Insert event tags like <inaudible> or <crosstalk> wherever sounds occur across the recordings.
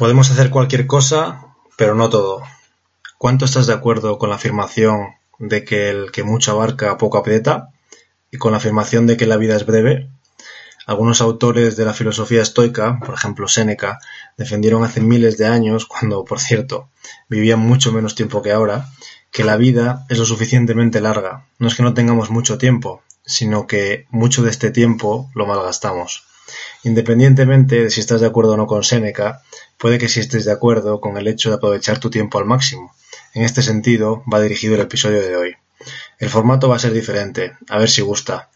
Podemos hacer cualquier cosa, pero no todo. ¿Cuánto estás de acuerdo con la afirmación de que el que mucho abarca poco aprieta y con la afirmación de que la vida es breve? Algunos autores de la filosofía estoica, por ejemplo Séneca, defendieron hace miles de años, cuando, por cierto, vivían mucho menos tiempo que ahora, que la vida es lo suficientemente larga. No es que no tengamos mucho tiempo, sino que mucho de este tiempo lo malgastamos. Independientemente de si estás de acuerdo o no con Séneca, puede que sí estés de acuerdo con el hecho de aprovechar tu tiempo al máximo. En este sentido va dirigido el episodio de hoy. El formato va a ser diferente, a ver si gusta.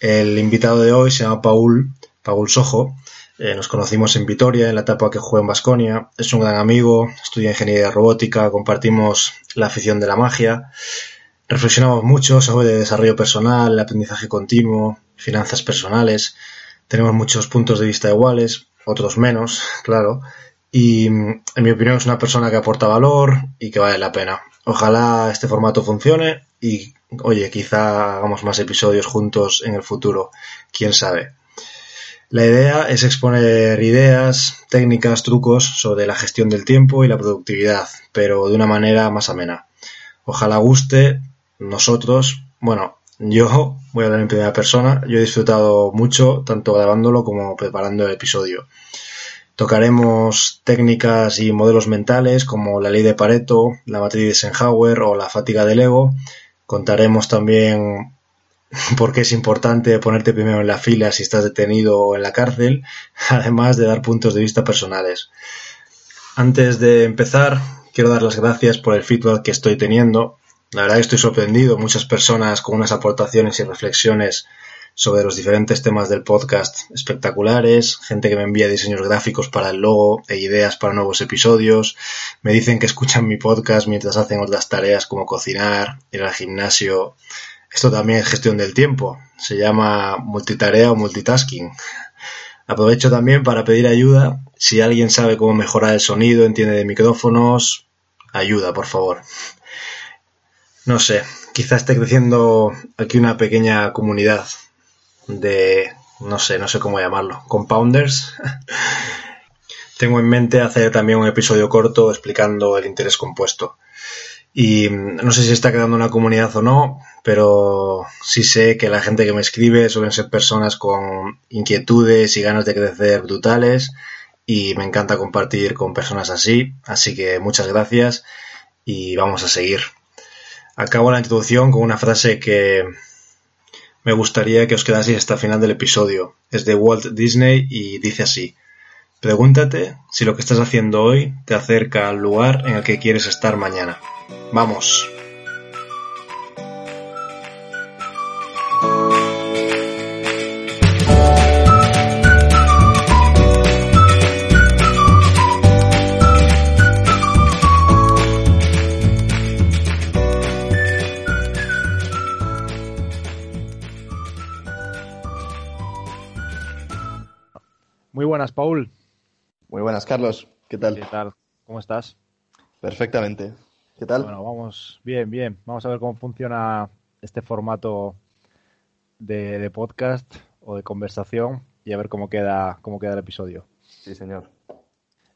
El invitado de hoy se llama Paul, Paul Sojo. Eh, nos conocimos en Vitoria, en la etapa que juega en Basconia. Es un gran amigo, estudia ingeniería robótica, compartimos la afición de la magia. Reflexionamos mucho sobre desarrollo personal, aprendizaje continuo, finanzas personales. Tenemos muchos puntos de vista iguales, otros menos, <laughs> claro. Y en mi opinión es una persona que aporta valor y que vale la pena. Ojalá este formato funcione y, oye, quizá hagamos más episodios juntos en el futuro. Quién sabe. La idea es exponer ideas, técnicas, trucos sobre la gestión del tiempo y la productividad, pero de una manera más amena. Ojalá guste. Nosotros, bueno, yo voy a hablar en primera persona. Yo he disfrutado mucho, tanto grabándolo como preparando el episodio. Tocaremos técnicas y modelos mentales como la ley de Pareto, la matriz de Eisenhower o la fatiga del ego. Contaremos también <laughs> por qué es importante ponerte primero en la fila si estás detenido o en la cárcel, <laughs> además de dar puntos de vista personales. Antes de empezar, quiero dar las gracias por el feedback que estoy teniendo. La verdad que estoy sorprendido, muchas personas con unas aportaciones y reflexiones sobre los diferentes temas del podcast espectaculares, gente que me envía diseños gráficos para el logo e ideas para nuevos episodios, me dicen que escuchan mi podcast mientras hacen otras tareas como cocinar, ir al gimnasio. Esto también es gestión del tiempo, se llama multitarea o multitasking. Aprovecho también para pedir ayuda. Si alguien sabe cómo mejorar el sonido, entiende de micrófonos, ayuda, por favor. No sé, quizá esté creciendo aquí una pequeña comunidad de, no sé, no sé cómo llamarlo, compounders. <laughs> Tengo en mente hacer también un episodio corto explicando el interés compuesto. Y no sé si está quedando una comunidad o no, pero sí sé que la gente que me escribe suelen ser personas con inquietudes y ganas de crecer brutales y me encanta compartir con personas así, así que muchas gracias y vamos a seguir. Acabo la introducción con una frase que me gustaría que os quedaseis hasta el final del episodio. Es de Walt Disney y dice así. Pregúntate si lo que estás haciendo hoy te acerca al lugar en el que quieres estar mañana. ¡Vamos! Muy buenas, Paul. Muy buenas, Carlos. ¿Qué tal? ¿Qué tal? ¿Cómo estás? Perfectamente. ¿Qué tal? Bueno, vamos bien, bien. Vamos a ver cómo funciona este formato de, de podcast o de conversación y a ver cómo queda, cómo queda el episodio. Sí, señor.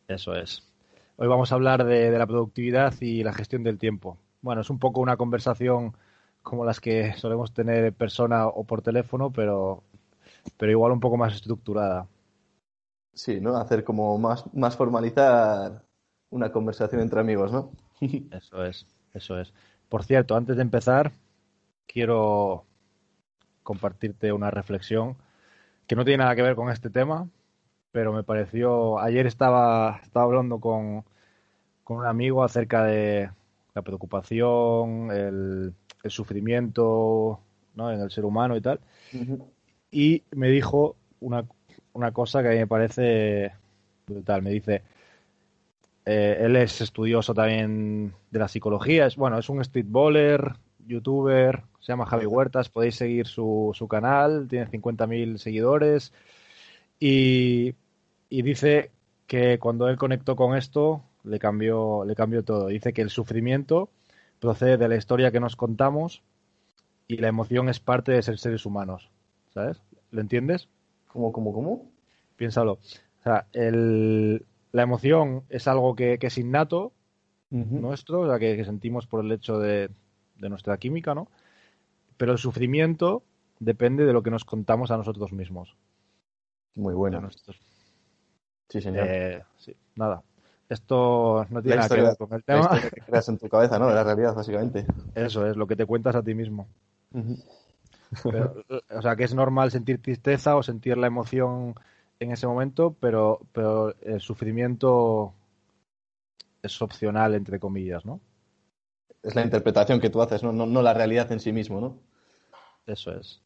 Eso es. Hoy vamos a hablar de, de la productividad y la gestión del tiempo. Bueno, es un poco una conversación como las que solemos tener en persona o por teléfono, pero, pero igual un poco más estructurada. Sí, ¿no? Hacer como más, más formalizar una conversación entre amigos, ¿no? <laughs> Eso es, eso es. Por cierto, antes de empezar, quiero compartirte una reflexión que no tiene nada que ver con este tema, pero me pareció. Ayer estaba, estaba hablando con, con un amigo acerca de la preocupación, el, el sufrimiento ¿no? en el ser humano y tal. Y me dijo una, una cosa que a mí me parece brutal. Me dice, eh, él es estudioso también de la psicología, es bueno, es un streetballer, youtuber, se llama Javi Huertas, podéis seguir su, su canal, tiene 50.000 seguidores y, y dice que cuando él conectó con esto le cambió, le cambió todo. Dice que el sufrimiento procede de la historia que nos contamos y la emoción es parte de ser seres humanos. ¿Sabes? ¿Lo entiendes? ¿Cómo, cómo, cómo? Piénsalo. O sea, el, la emoción es algo que, es innato nuestro, o sea, que, sentimos por el hecho de, nuestra química, ¿no? Pero el sufrimiento depende de lo que nos contamos a nosotros mismos. Muy bueno. Sí, señor. Eh, sí, nada. Esto no tiene nada que ver con el tema. La que creas en tu cabeza, ¿no? De la realidad, básicamente. Eso es, lo que te cuentas a ti mismo. O sea, que es normal sentir tristeza o sentir la emoción en ese momento, pero, pero el sufrimiento es opcional, entre comillas, ¿no? Es la interpretación que tú haces, no, no, la realidad en sí mismo, ¿no? Eso es.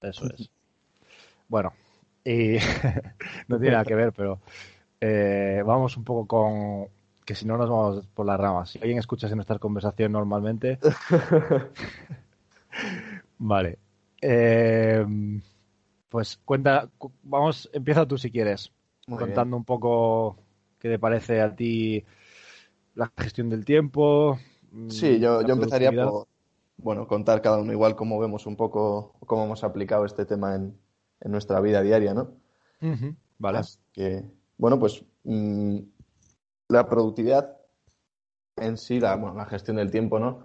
Eso es. Bueno, y <laughs> no tiene nada que ver, pero eh, vamos un poco con que si no nos vamos por las ramas. Si alguien escucha en nuestra conversación normalmente. <laughs> <laughs> vale. Eh, pues cuenta, vamos, empieza tú si quieres, contando un poco qué te parece a ti la gestión del tiempo. Mm, sí, yo, yo empezaría por, bueno, contar cada uno igual cómo vemos un poco, cómo hemos aplicado este tema en, nuestra vida diaria, ¿no? vale. que, bueno, pues mm, la productividad en sí, la, bueno, la gestión del tiempo, ¿no?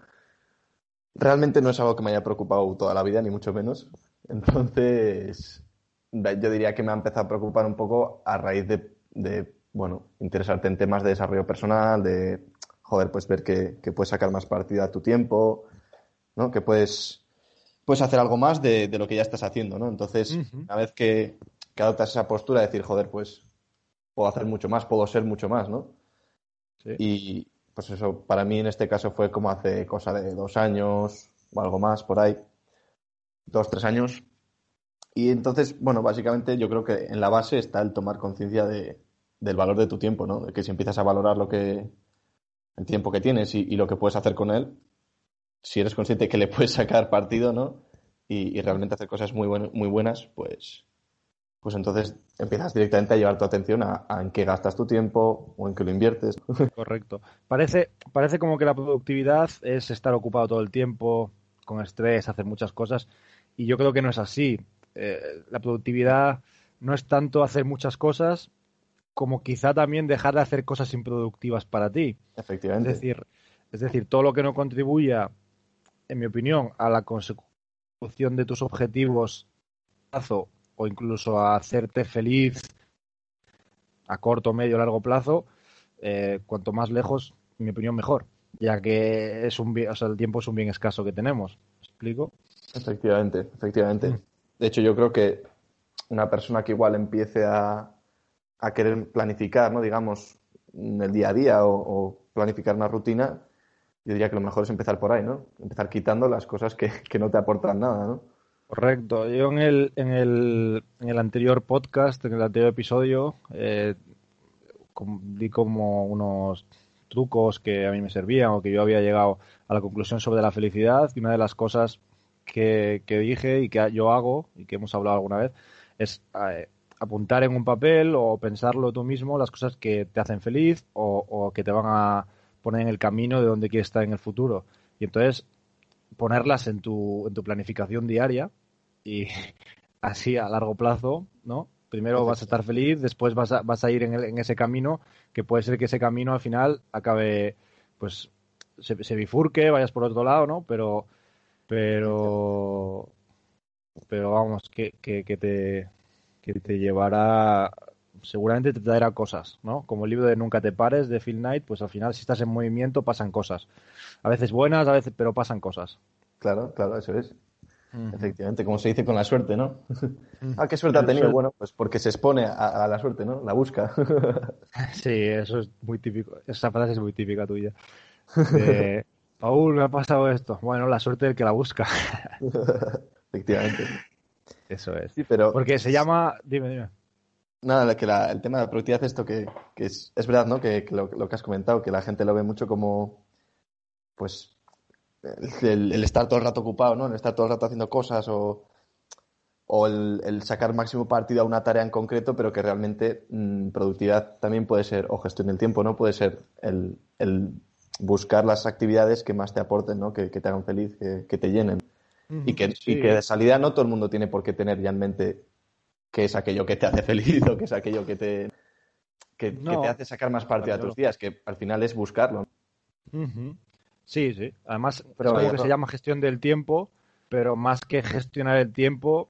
Realmente no es algo que me haya preocupado toda la vida, ni mucho menos. Entonces, yo diría que me ha empezado a preocupar un poco a raíz de, bueno, interesarte en temas de desarrollo personal, de, joder, pues ver que, puedes sacar más partido a tu tiempo, ¿no? Que puedes, puedes hacer algo más de, lo que ya estás haciendo, ¿no? Entonces, una vez que, que, adoptas esa postura de decir, joder, pues puedo hacer mucho más, puedo ser mucho más, ¿no? Y pues eso, para mí en este caso fue como hace cosa de dos años o algo más por ahí dos, tres años. Y entonces, bueno, básicamente yo creo que en la base está el tomar conciencia de, del valor de tu tiempo, ¿no? De que si empiezas a valorar lo que, el tiempo que tienes y, lo que puedes hacer con él, si eres consciente que le puedes sacar partido, ¿no? Y, realmente hacer cosas muy, muy buenas, pues, pues entonces empiezas directamente a llevar tu atención a, a, en qué gastas tu tiempo o en qué lo inviertes. <laughs> Correcto. Parece, parece como que la productividad es estar ocupado todo el tiempo, con estrés, hacer muchas cosas. Y yo creo que no es así. Eh, la productividad no es tanto hacer muchas cosas como quizá también dejar de hacer cosas improductivas para ti. Efectivamente. Es decir, es decir, todo lo que no contribuya, en mi opinión, a la consecución de tus objetivos o incluso a hacerte feliz a corto, medio, largo plazo, eh, cuanto más lejos, en mi opinión, mejor, ya que es un, o sea, el tiempo es un bien escaso que tenemos explico? Efectivamente, efectivamente. Mm. De hecho, yo creo que una persona que igual empiece a, a querer planificar, ¿no? Digamos, el día a día o, planificar una rutina, yo diría que lo mejor es empezar por ahí, ¿no? Empezar quitando las cosas que, no te aportan nada, ¿no? Correcto. Yo en el, en el, en el anterior podcast, en el anterior episodio, eh, di como unos trucos que a mí me servían o que yo había llegado a la conclusión sobre la felicidad y una de las cosas que, dije y que yo hago y que hemos hablado alguna vez es eh, apuntar en un papel o pensarlo tú mismo las cosas que te hacen feliz o, que te van a poner en el camino de donde quieres estar en el futuro. Y entonces ponerlas en tu, en tu planificación diaria y <laughs> así a largo plazo, ¿no? Primero vas a estar feliz, después vas a, vas a ir en, en ese camino, que puede ser que ese camino al final acabe pues se, bifurque, vayas por otro lado, ¿no? Pero, pero, pero vamos, que, que, te, que te llevará, seguramente te traerá cosas, ¿no? Como el libro de Nunca te pares de Phil Knight, pues al final si estás en movimiento pasan cosas. A veces buenas, a veces, pero pasan cosas. Claro, claro, eso es. Efectivamente, como se dice con la suerte, ¿no? ah, qué suerte ha tenido. Bueno, pues porque se expone a, a la suerte, ¿no? La busca. <laughs> sí, eso es muy típico. Esa frase es muy típica tuya. <laughs> De, Paul, me ha pasado esto. Bueno, la suerte del que la busca. <laughs> Efectivamente. Eso es. Sí, pero... Porque se llama... Dime, dime. Nada, que el tema de la productividad, esto que, es, verdad, ¿no? Que, lo, que has comentado, que la gente lo ve mucho como, pues, el, estar todo el rato ocupado, ¿no? El estar todo el rato haciendo cosas o, o el, sacar máximo partido a una tarea en concreto, pero que realmente mm, productividad también puede ser, o gestión del tiempo, ¿no? Puede ser el, buscar las actividades que más te aporten, ¿no? que, te hagan feliz, que, te llenen. y, que, que de salida no todo el mundo tiene por qué tener ya en mente qué es aquello que te hace feliz o qué es aquello que te, que, te hace sacar más partido a Claro. tus días, que al final es buscarlo. Sí, sí. Además, Pero es algo que no. se llama gestión del tiempo, pero más que gestionar el tiempo,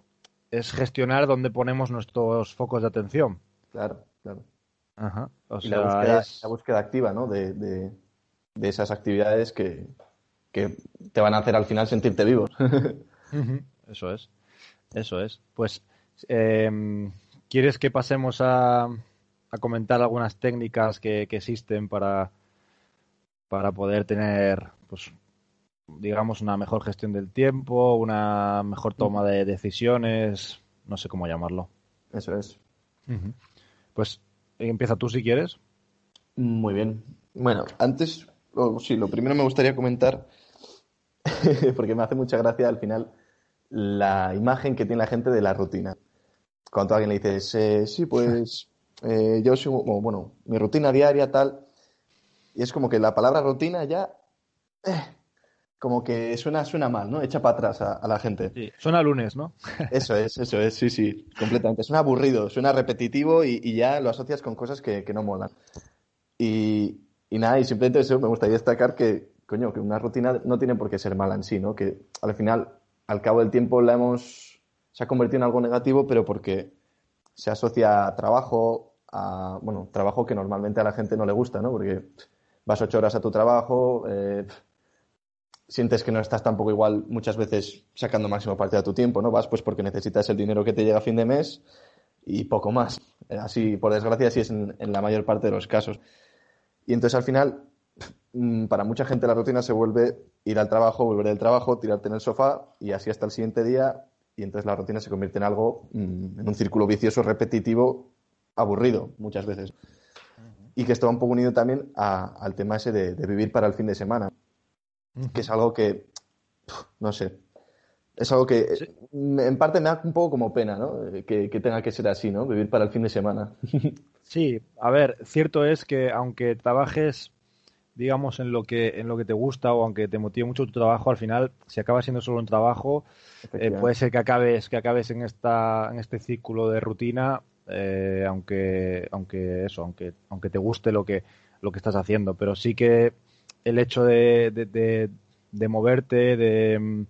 es gestionar dónde ponemos nuestros focos de atención. Claro, claro. Ajá. O Y la búsqueda, es- la búsqueda activa, ¿no? De, de- de esas actividades que, que te van a hacer al final sentirte vivo. <laughs> Eso es. Eso es. Pues, em, ¿quieres que pasemos a, a comentar algunas técnicas que, que existen para, para poder tener, pues, digamos, una mejor gestión del tiempo, una mejor toma de decisiones, no sé cómo llamarlo? Eso es. Pues empieza tú si quieres. Muy bien. Bueno, antes, sí, lo primero me gustaría comentar, <laughs> porque me hace mucha gracia al final la imagen que tiene la gente de la rutina. Cuando a alguien le dices, eh, sí, <laughs> pues eh, yo o, bueno, mi rutina diaria, tal, y es como que la palabra rutina ya, eh, como que suena, suena mal, ¿no? Echa para atrás a, a la gente. Sí. Suena lunes, ¿no? <laughs> Eso es, eso es, sí, sí, completamente. Suena aburrido, suena repetitivo y, y ya lo asocias con cosas que, que no molan. Y, y nada, y simplemente eso, me gustaría destacar que, coño, que una rutina no tiene por qué ser mala en sí, ¿no? Que al final, al cabo del tiempo, la hemos, se ha convertido en algo negativo, pero porque se asocia a trabajo, a, bueno, trabajo que normalmente a la gente no le gusta, ¿no? Porque vas ocho horas a tu trabajo, eh, sientes que no estás tampoco igual muchas veces sacando máximo parte de tu tiempo, ¿no? Vas pues porque necesitas el dinero que te llega a fin de mes y poco más. Eh, Así, por desgracia, así es en, en la mayor parte de los casos. Y entonces al final, mm, para mucha gente la rutina se vuelve ir al trabajo, volver del trabajo, tirarte en el sofá y así hasta el siguiente día. Y entonces la rutina se convierte en algo, mm, en un círculo vicioso, repetitivo, aburrido muchas veces. Y que esto va un poco unido también a- al tema ese de- de vivir para el fin de semana que es algo que, no sé, es algo que Sí. eh, en parte me da un poco como pena, ¿no? Eh, Que, que tenga que ser así, ¿no? Vivir para el fin de semana. <laughs> Sí, a ver, cierto es que aunque trabajes, digamos, en lo que, en lo que te gusta o aunque te motive mucho tu trabajo, al final, si acaba siendo solo un trabajo, eh, puede ser que acabes, que acabes en esta, en este círculo de rutina, eh, aunque, aunque eso, aunque, aunque te guste lo que, lo que estás haciendo. Pero sí que el hecho de, de, de- de moverte, de,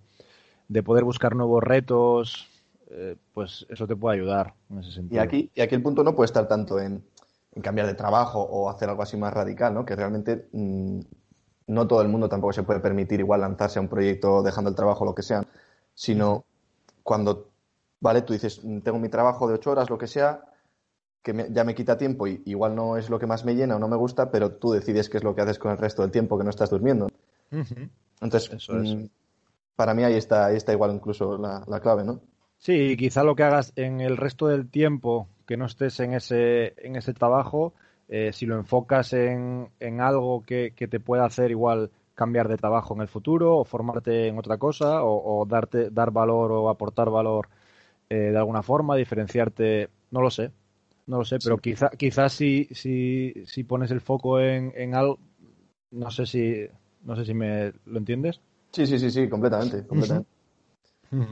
de poder buscar nuevos retos, eh, pues eso te puede ayudar en ese Y sentido. aquí, y aquí el punto no puede estar tanto en cambiar de trabajo o hacer algo así más radical, ¿no? Que realmente mm, no todo el mundo tampoco se puede permitir igual lanzarse a un proyecto dejando el trabajo lo que sea, sino cuando, vale, tú dices, mm, tengo mi trabajo de ocho horas, lo que sea, que me- ya me quita tiempo y igual no es lo que más me llena o no me gusta, pero tú decides qué es lo que haces con el resto del tiempo que no estás durmiendo. Entonces, Eso es. mm, para mí ahí está, ahí está igual incluso la, la clave, ¿no? Sí, quizá lo que hagas en el resto del tiempo que no estés en ese, en ese trabajo, eh, si lo enfocas en, en algo que, que te pueda hacer igual cambiar de trabajo en el futuro o formarte en otra cosa o, o darte, dar valor o aportar valor eh, de alguna forma, diferenciarte, no lo sé, no lo sé, pero quizá, quizás si, si, si pones el foco en, en algo, no sé si, no sé si me lo entiendes. Sí, sí, sí, sí, completamente, completamente.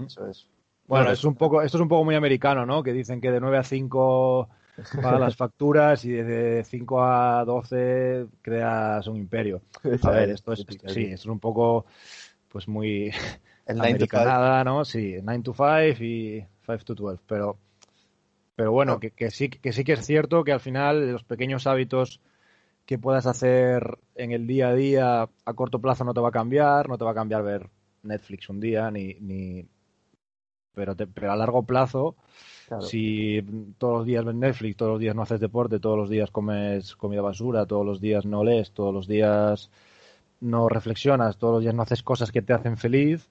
Eso es. Bueno, es un poco, esto es un poco muy americano, ¿no? Que dicen que de 9 a 5 pagas las facturas y de 5 a 12 creas un imperio. <laughs> A ver, esto es, sí, esto es un poco, pues muy <laughs> El 9 to 5. americanada, ¿no? Sí, 9 to 5 y 5 to 12, pero, pero bueno, No. que, que sí, que sí que es cierto que al final los pequeños hábitos que puedas hacer en el día a día a corto plazo no te va a cambiar, no te va a cambiar ver Netflix un día, ni, ni pero, te- pero a largo plazo, Claro. si todos los días ves Netflix, todos los días no haces deporte, todos los días comes comida basura, todos los días no lees, todos los días no reflexionas, todos los días no haces cosas que te hacen feliz,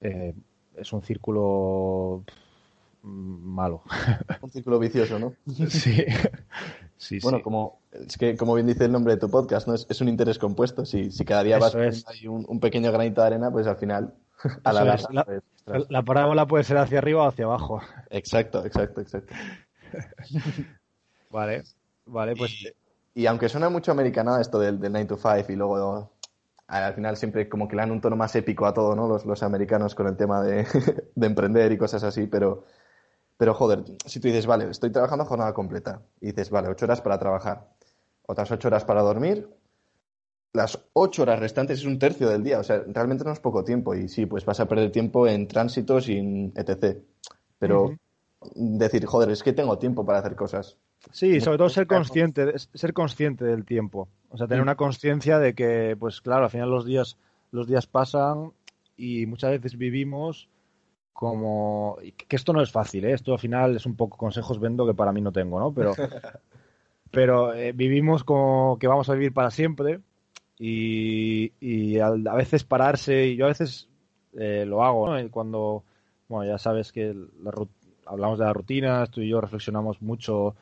eh, es un círculo pff, malo. <laughs> Un círculo vicioso, ¿no? sí, sí, Bueno, sí. como es que como bien dice el nombre de tu podcast, ¿no? Es, es un interés compuesto. Si, si cada día vas es. ahí un, un pequeño granito de arena, pues al final, <laughs> a la larga, es. La- pues, La parábola puede ser hacia arriba o hacia abajo. Exacto, exacto, exacto. <laughs> Vale, vale, pues Y aunque suena mucho americanada esto del, del 9 to 5 y luego al final siempre como que le dan un tono más épico a todo, ¿no? Los, los americanos con el tema de, <laughs> de emprender y cosas así, pero, pero joder, si tú dices, vale, estoy trabajando jornada completa y dices, vale, ocho horas para trabajar. otras ocho horas para dormir. Las ocho horas restantes es un tercio del día, o sea, realmente no es poco tiempo y sí, pues vas a perder tiempo en tránsitos y en etc. Pero decir, joder, es que tengo tiempo para hacer cosas. Sí, sobre todo ser consciente, ser consciente del tiempo. O sea, tener una conciencia de que, pues claro, al final los días, los días pasan y muchas veces vivimos como que esto no es fácil, ¿eh? esto al final es un poco consejos vendo que para mí no tengo, ¿no? Pero, <laughs> pero eh, vivimos como que vamos a vivir para siempre y, y a, veces pararse, y yo a veces eh, lo hago, ¿no? cuando, bueno, ya sabes que hablamos de la rutina, tú y yo reflexionamos mucho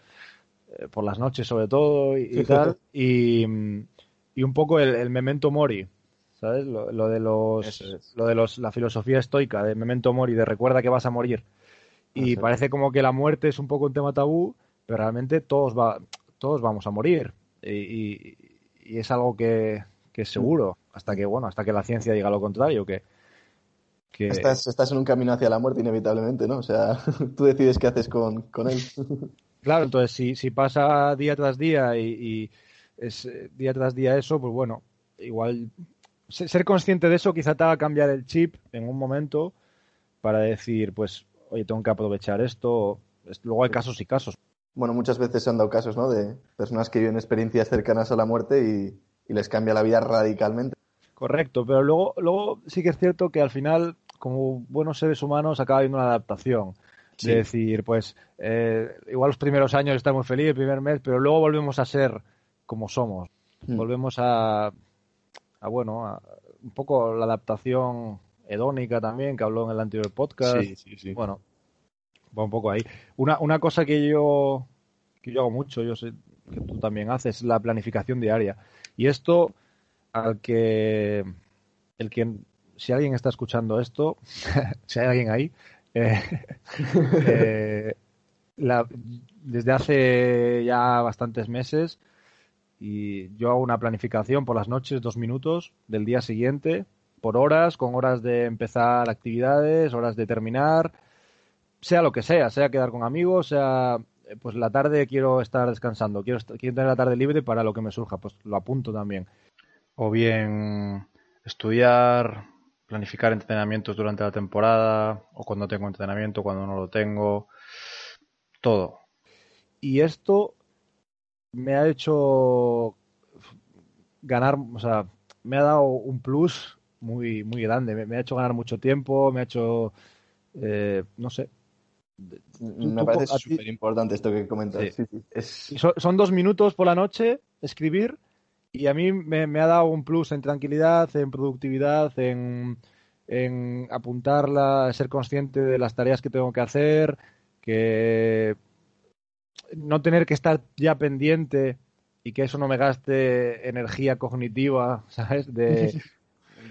por las noches sobre todo y, <laughs> tal, y, y, un poco el, el memento mori, ¿sabes? Lo, de los, lo de los, la filosofía estoica de memento mori, de recuerda que vas a morir. Y parece como que la muerte es un poco un tema tabú, pero realmente todos va, todos vamos a morir. Y, es algo que, es seguro, hasta que, bueno, hasta que la ciencia diga lo contrario, que, Estás, estás, en un camino hacia la muerte inevitablemente, ¿no? O sea, <laughs> tú decides qué haces con, con él. <laughs> Claro, entonces si, si pasa día tras día y, es eh, día tras día eso, pues bueno, igual ser consciente de eso quizá te haga cambiar el chip en un momento para decir, pues, oye, tengo que aprovechar esto. Luego hay casos y casos. Bueno, muchas veces se han dado casos, ¿no? De personas que viven experiencias cercanas a la muerte y, les cambia la vida radicalmente. Correcto, pero luego, luego sí que es cierto que al final, como buenos seres humanos, acaba habiendo una adaptación. De decir, pues, eh, igual los primeros años estamos felices, el primer mes, pero luego volvemos a ser como somos. Mm. Volvemos a, a bueno, un poco la adaptación hedónica también, que habló en el anterior podcast. Sí, sí, sí. Bueno, va un poco ahí. Una, una cosa que yo, que yo hago mucho, yo sé que tú también haces, la planificación diaria. Y esto, al que, el que, si alguien está escuchando esto, <laughs> si hay alguien ahí, eh, <laughs> eh, desde hace ya bastantes meses y yo hago una planificación por las noches, dos minutos del día siguiente, por horas, con horas de empezar actividades, horas de terminar, sea lo que sea, sea quedar con amigos, sea pues la tarde quiero estar descansando, quiero, quiero tener la tarde libre para lo que me surja, pues lo apunto también. O bien estudiar, planificar entrenamientos durante la temporada, o cuando tengo entrenamiento, cuando no lo tengo, todo. Y esto me ha hecho ganar, o sea, me ha dado un plus muy, muy grande. Me, ha hecho ganar mucho tiempo, me ha hecho, eh, no sé. Me parece súper importante esto que comentas. son, dos minutos por la noche escribir y a mí me, me, ha dado un plus en tranquilidad, en productividad, en, en apuntarla, ser consciente de las tareas que tengo que hacer, que no tener que estar ya pendiente y que eso no me gaste energía cognitiva, <laughs> ¿sabes? De, <laughs>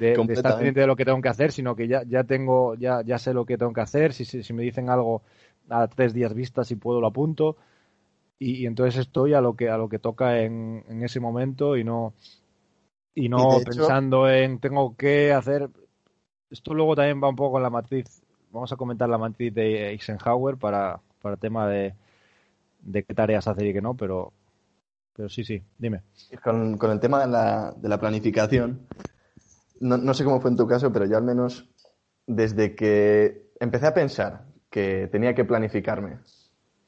estar pendiente de lo que tengo que hacer, sino que ya, ya tengo, ya, ya sé lo que tengo que hacer. Si, si, me dicen algo a tres días vista, si puedo lo apunto. Y, entonces estoy a lo que, a lo que toca en, en ese momento y no, y no pensando en tengo que hacer. Esto luego también va un poco con la matriz. Vamos a comentar la matriz de Eisenhower para, para el tema de, de qué tareas hacer y qué no, pero, pero sí, sí, dime. Con, el tema de la, de la planificación, no, no, sé cómo fue en tu caso, pero yo al menos desde que empecé a pensar que tenía que planificarme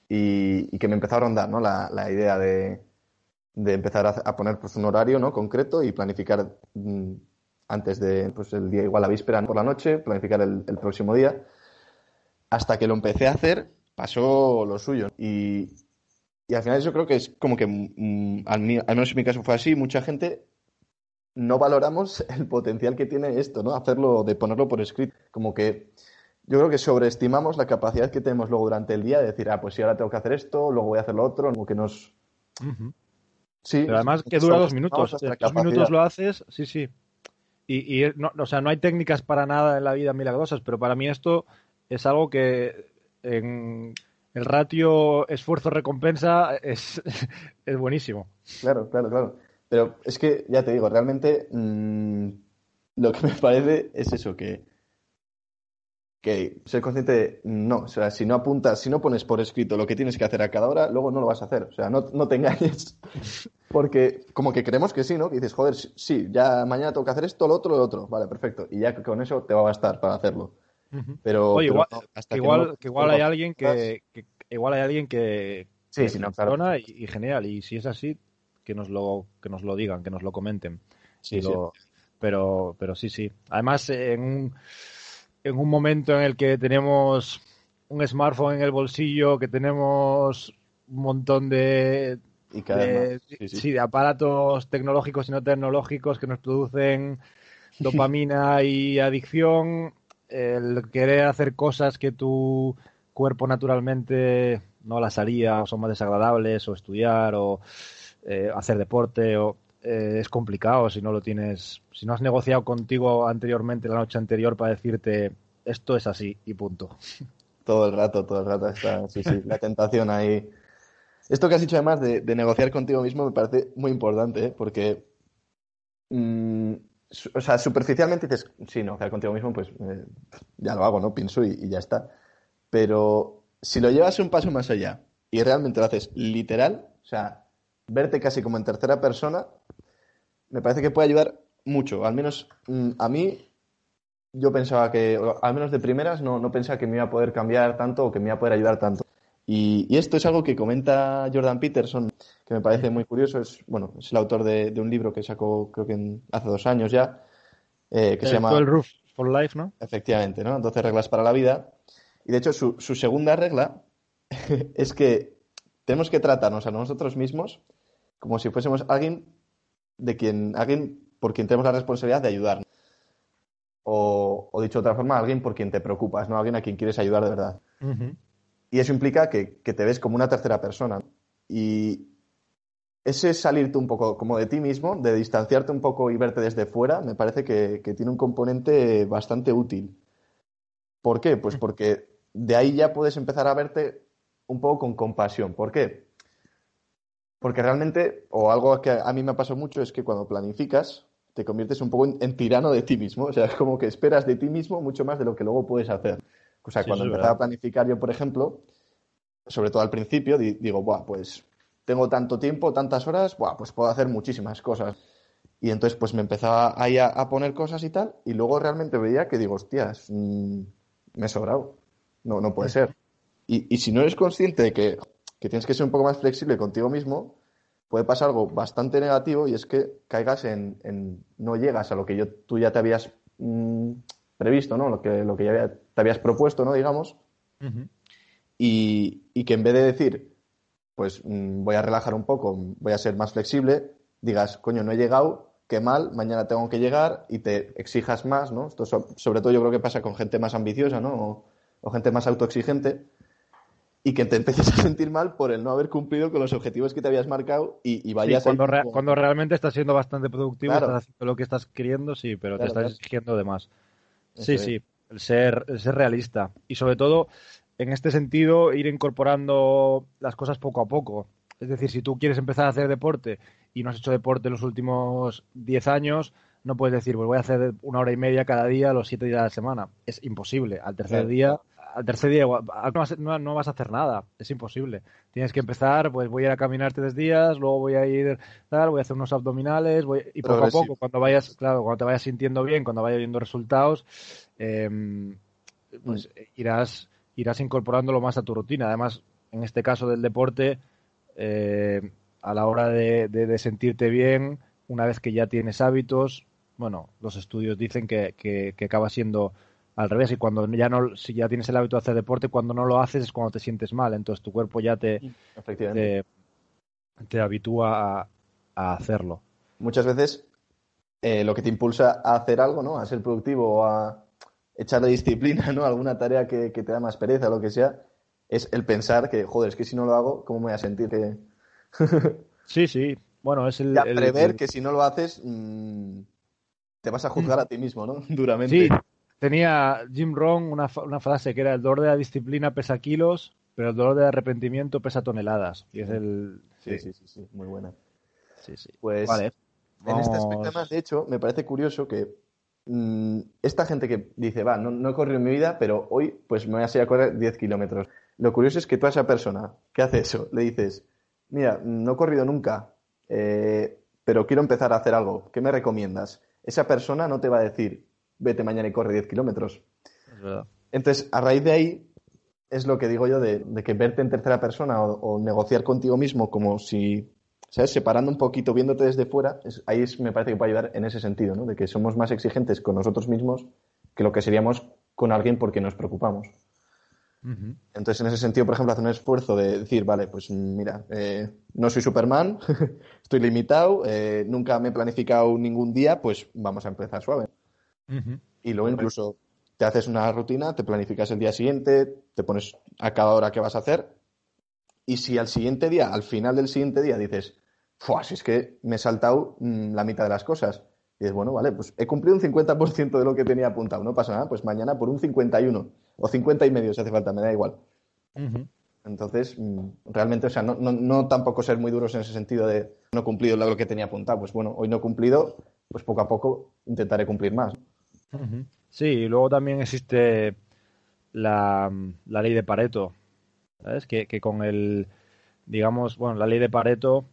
y, que me empezó a rondar ¿no? la, la idea de, de empezar a, poner pues, un horario ¿no? concreto y planificar mm, antes de pues, el día, igual la víspera por la noche, planificar el, el próximo día. Hasta que lo empecé a hacer, pasó lo suyo. Y, y al final yo creo que es como que, mm, al, menos en mi caso fue así, mucha gente no valoramos <laughs> el potencial que tiene esto, ¿no? Hacerlo, de ponerlo por escrito. Como que yo creo que sobreestimamos la capacidad que tenemos luego durante el día de decir, ah, pues sí, ahora tengo que hacer esto, luego voy a hacer lo otro, como que nos... Sí. Pero además que dura dos minutos. dos minutos lo haces, sí, sí. Y, y no, o sea, no hay técnicas para nada en la vida milagrosas, pero para mí esto es algo que en el ratio esfuerzo-recompensa es, <laughs> es buenísimo. Claro, claro, claro. Pero es que, ya te digo, realmente mm, lo que me parece es eso, que que ser consciente de, no, o sea, si no apuntas, si no pones por escrito lo que tienes que hacer a cada hora, luego no lo vas a hacer. O sea, no, no te engañes. <laughs> Porque como que creemos que sí, ¿no? Que dices, joder, sí, ya mañana tengo que hacer esto, lo otro, lo otro. Vale, perfecto. Y ya con eso te va a bastar para hacerlo. Pero, Oye, pero igual, no, hasta que que igual, no- que igual hay alguien que, que- igual hay alguien que, Sí, sí, no, claro. y, y genial. Y si es así, que nos lo, que nos lo digan, que nos lo comenten. Sí, sí. Pero, pero sí, sí. Además, en un, en un momento en el que tenemos un smartphone en el bolsillo, que tenemos un montón de, Y cada de, vez más. Sí, sí. sí, de aparatos tecnológicos y no tecnológicos que nos producen <laughs> dopamina y adicción, el querer hacer cosas que tu cuerpo naturalmente no las haría, o son más desagradables, o estudiar, o eh, hacer deporte, o eh, es complicado si no lo tienes, si no has negociado contigo anteriormente la noche anterior para decirte esto es así y punto. Todo el rato, todo el rato está, sí, sí, la tentación ahí. Esto que has dicho además de, negociar contigo mismo me parece muy importante, ¿eh? porque, mm, o sea, superficialmente dices, sí, negociar contigo mismo, pues eh, ya lo hago, ¿no? Pienso y, y ya está. Pero si lo llevas un paso más allá y realmente lo haces literal, o sea, verte casi como en tercera persona, me parece que puede ayudar mucho. Al menos mm, a mí yo pensaba que, al menos de primeras, no, no pensaba que me iba a poder cambiar tanto o que me iba a poder ayudar tanto. Y, y esto es algo que comenta Jordan Peterson, que me parece muy curioso. Es, bueno, es el autor de, de un libro que sacó, creo que en- hace dos años ya, eh, que se Eh, llama... 12 Rules for Life, ¿no? Efectivamente, ¿no? 12 reglas para la vida. Y de hecho, su, su segunda regla <laughs> es que tenemos que tratarnos a nosotros mismos como si fuésemos alguien de quien, alguien por quien tenemos la responsabilidad de ayudar. O, o dicho de otra forma, alguien por quien te preocupas, ¿no? Alguien a quien quieres ayudar de verdad. Y eso implica que, que te ves como una tercera persona. Y ese salirte un poco como de ti mismo, de distanciarte un poco y verte desde fuera, me parece que, que tiene un componente bastante útil. ¿Por qué? Pues porque de ahí ya puedes empezar a verte un poco con compasión. ¿Por qué? Porque realmente, o algo que a mí me ha pasado mucho, es que cuando planificas, te conviertes un poco en, en tirano de ti mismo. O sea, es <laughs> como que esperas de ti mismo mucho más de lo que luego puedes hacer. O sea, Sí, cuando empezaba a planificar yo, por ejemplo, sobre todo al principio, di- digo, Buah, pues tengo tanto tiempo, tantas horas, buah, pues puedo hacer muchísimas cosas. Y entonces pues me empezaba ahí a, a poner cosas y tal, y luego realmente veía que digo, hostias, mm, me he sobrado. No, no puede ser. Y, y si no eres consciente de que, que tienes que ser un poco más flexible contigo mismo, puede pasar algo bastante negativo y es que caigas en, en- no llegas a lo que yo, tú ya te habías mm, previsto, ¿no? Lo que, lo que ya había- te habías propuesto, ¿no? Digamos, y, y que en vez de decir, pues mm, voy a relajar un poco, voy a ser más flexible, digas, coño, no he llegado, qué mal, mañana tengo que llegar y te exijas más, ¿no? Esto so- sobre todo yo creo que pasa con gente más ambiciosa, ¿no? O, o gente más autoexigente y que te empieces a sentir mal por el no haber cumplido con los objetivos que te habías marcado y, y Sí, vayas cuando, ahí re- como- cuando realmente estás siendo bastante productivo, Claro. estás haciendo lo que estás queriendo, sí, pero Claro, te estás claro. exigiendo de más. Eso Sí, es. sí, el ser, el ser realista. Y sobre todo, en este sentido, ir incorporando las cosas poco a poco. Es decir, si tú quieres empezar a hacer deporte y no has hecho deporte en los últimos 10 años, no puedes decir, pues voy a hacer una hora y media cada día los 7 días de la semana. Es imposible. Al tercer día, al tercer día igual, no vas, no- vas a hacer nada. Es imposible. Tienes que empezar, pues voy a ir a caminar tres días, luego voy a ir, tal, voy a hacer unos abdominales, voy, y poco a poco, cuando vayas, claro, cuando te vayas sintiendo bien, cuando vayas viendo resultados, eh, pues irás, irás incorporándolo más a tu rutina. Además, en este caso del deporte, eh, a la hora de, de- de sentirte bien, una vez que ya tienes hábitos, bueno, los estudios dicen que, que, que acaba siendo al revés y cuando ya no, si ya tienes el hábito de hacer deporte, cuando no lo haces es cuando te sientes mal, entonces tu cuerpo ya te, Efectivamente. te, te habitúa a, a hacerlo. muchas veces eh, lo que te impulsa a hacer algo, ¿no? A ser productivo o a echarle disciplina, ¿no? Alguna tarea que, que te da más pereza, lo que sea, es el pensar que, joder, es que si no lo hago, ¿cómo me voy a sentir? Que... Sí, sí. Bueno, es el, Ya el- prever el- que si no lo haces, mm, te vas a juzgar a ti mismo, ¿no? <laughs> Duramente. Sí, tenía Jim Rohn una, frase que era el dolor de la disciplina pesa kilos, pero el dolor del arrepentimiento pesa toneladas. Y es el... sí, sí, sí, sí, muy buena. sí, sí. Pues Vale. en este aspecto, además, de hecho, me parece curioso que mm, esta gente que dice, va, no, no, he corrido en mi vida, pero hoy pues me voy a salir a correr 10 kilómetros. Lo curioso es que tú a esa persona que hace eso, le dices, mira, no he corrido nunca, eh, pero quiero empezar a hacer algo, ¿qué me recomiendas? Esa persona no te va a decir, vete mañana y corre 10 kilómetros. Es verdad. Entonces, a raíz de ahí, es lo que digo yo de, de que verte en tercera persona o, o, negociar contigo mismo como si, ¿sabes? Separando un poquito, viéndote desde fuera, es, ahí es, me parece que puede ayudar en ese sentido, ¿no? De que somos más exigentes con nosotros mismos que lo que seríamos con alguien porque nos preocupamos. Uh -huh. Entonces, en ese sentido, por ejemplo, hacer un esfuerzo de decir, vale, pues mira, eh, no soy Superman, <laughs> estoy limitado, eh, nunca me he planificado ningún día, pues vamos a empezar suave. Uh -huh. Y luego incluso te haces una rutina, te planificas el día siguiente, te pones a cada hora qué vas a hacer. Y si al siguiente día, al final del siguiente día, dices, si es que me he saltado mmm, la mitad de las cosas. Y dices, bueno, vale, pues he cumplido un 50% de lo que tenía apuntado, no pasa nada, pues mañana por un 51 o 50 y medio si hace falta, me da igual. Uh -huh. Entonces, mmm, realmente, o sea, no, no, no, tampoco ser muy duros en ese sentido de no cumplido lo que tenía apuntado. Pues bueno, hoy no he cumplido, pues poco a poco intentaré cumplir más. Uh -huh. Sí, y luego también existe la, la ley de Pareto, ¿sabes? Que, que, con el, digamos, bueno, la ley de Pareto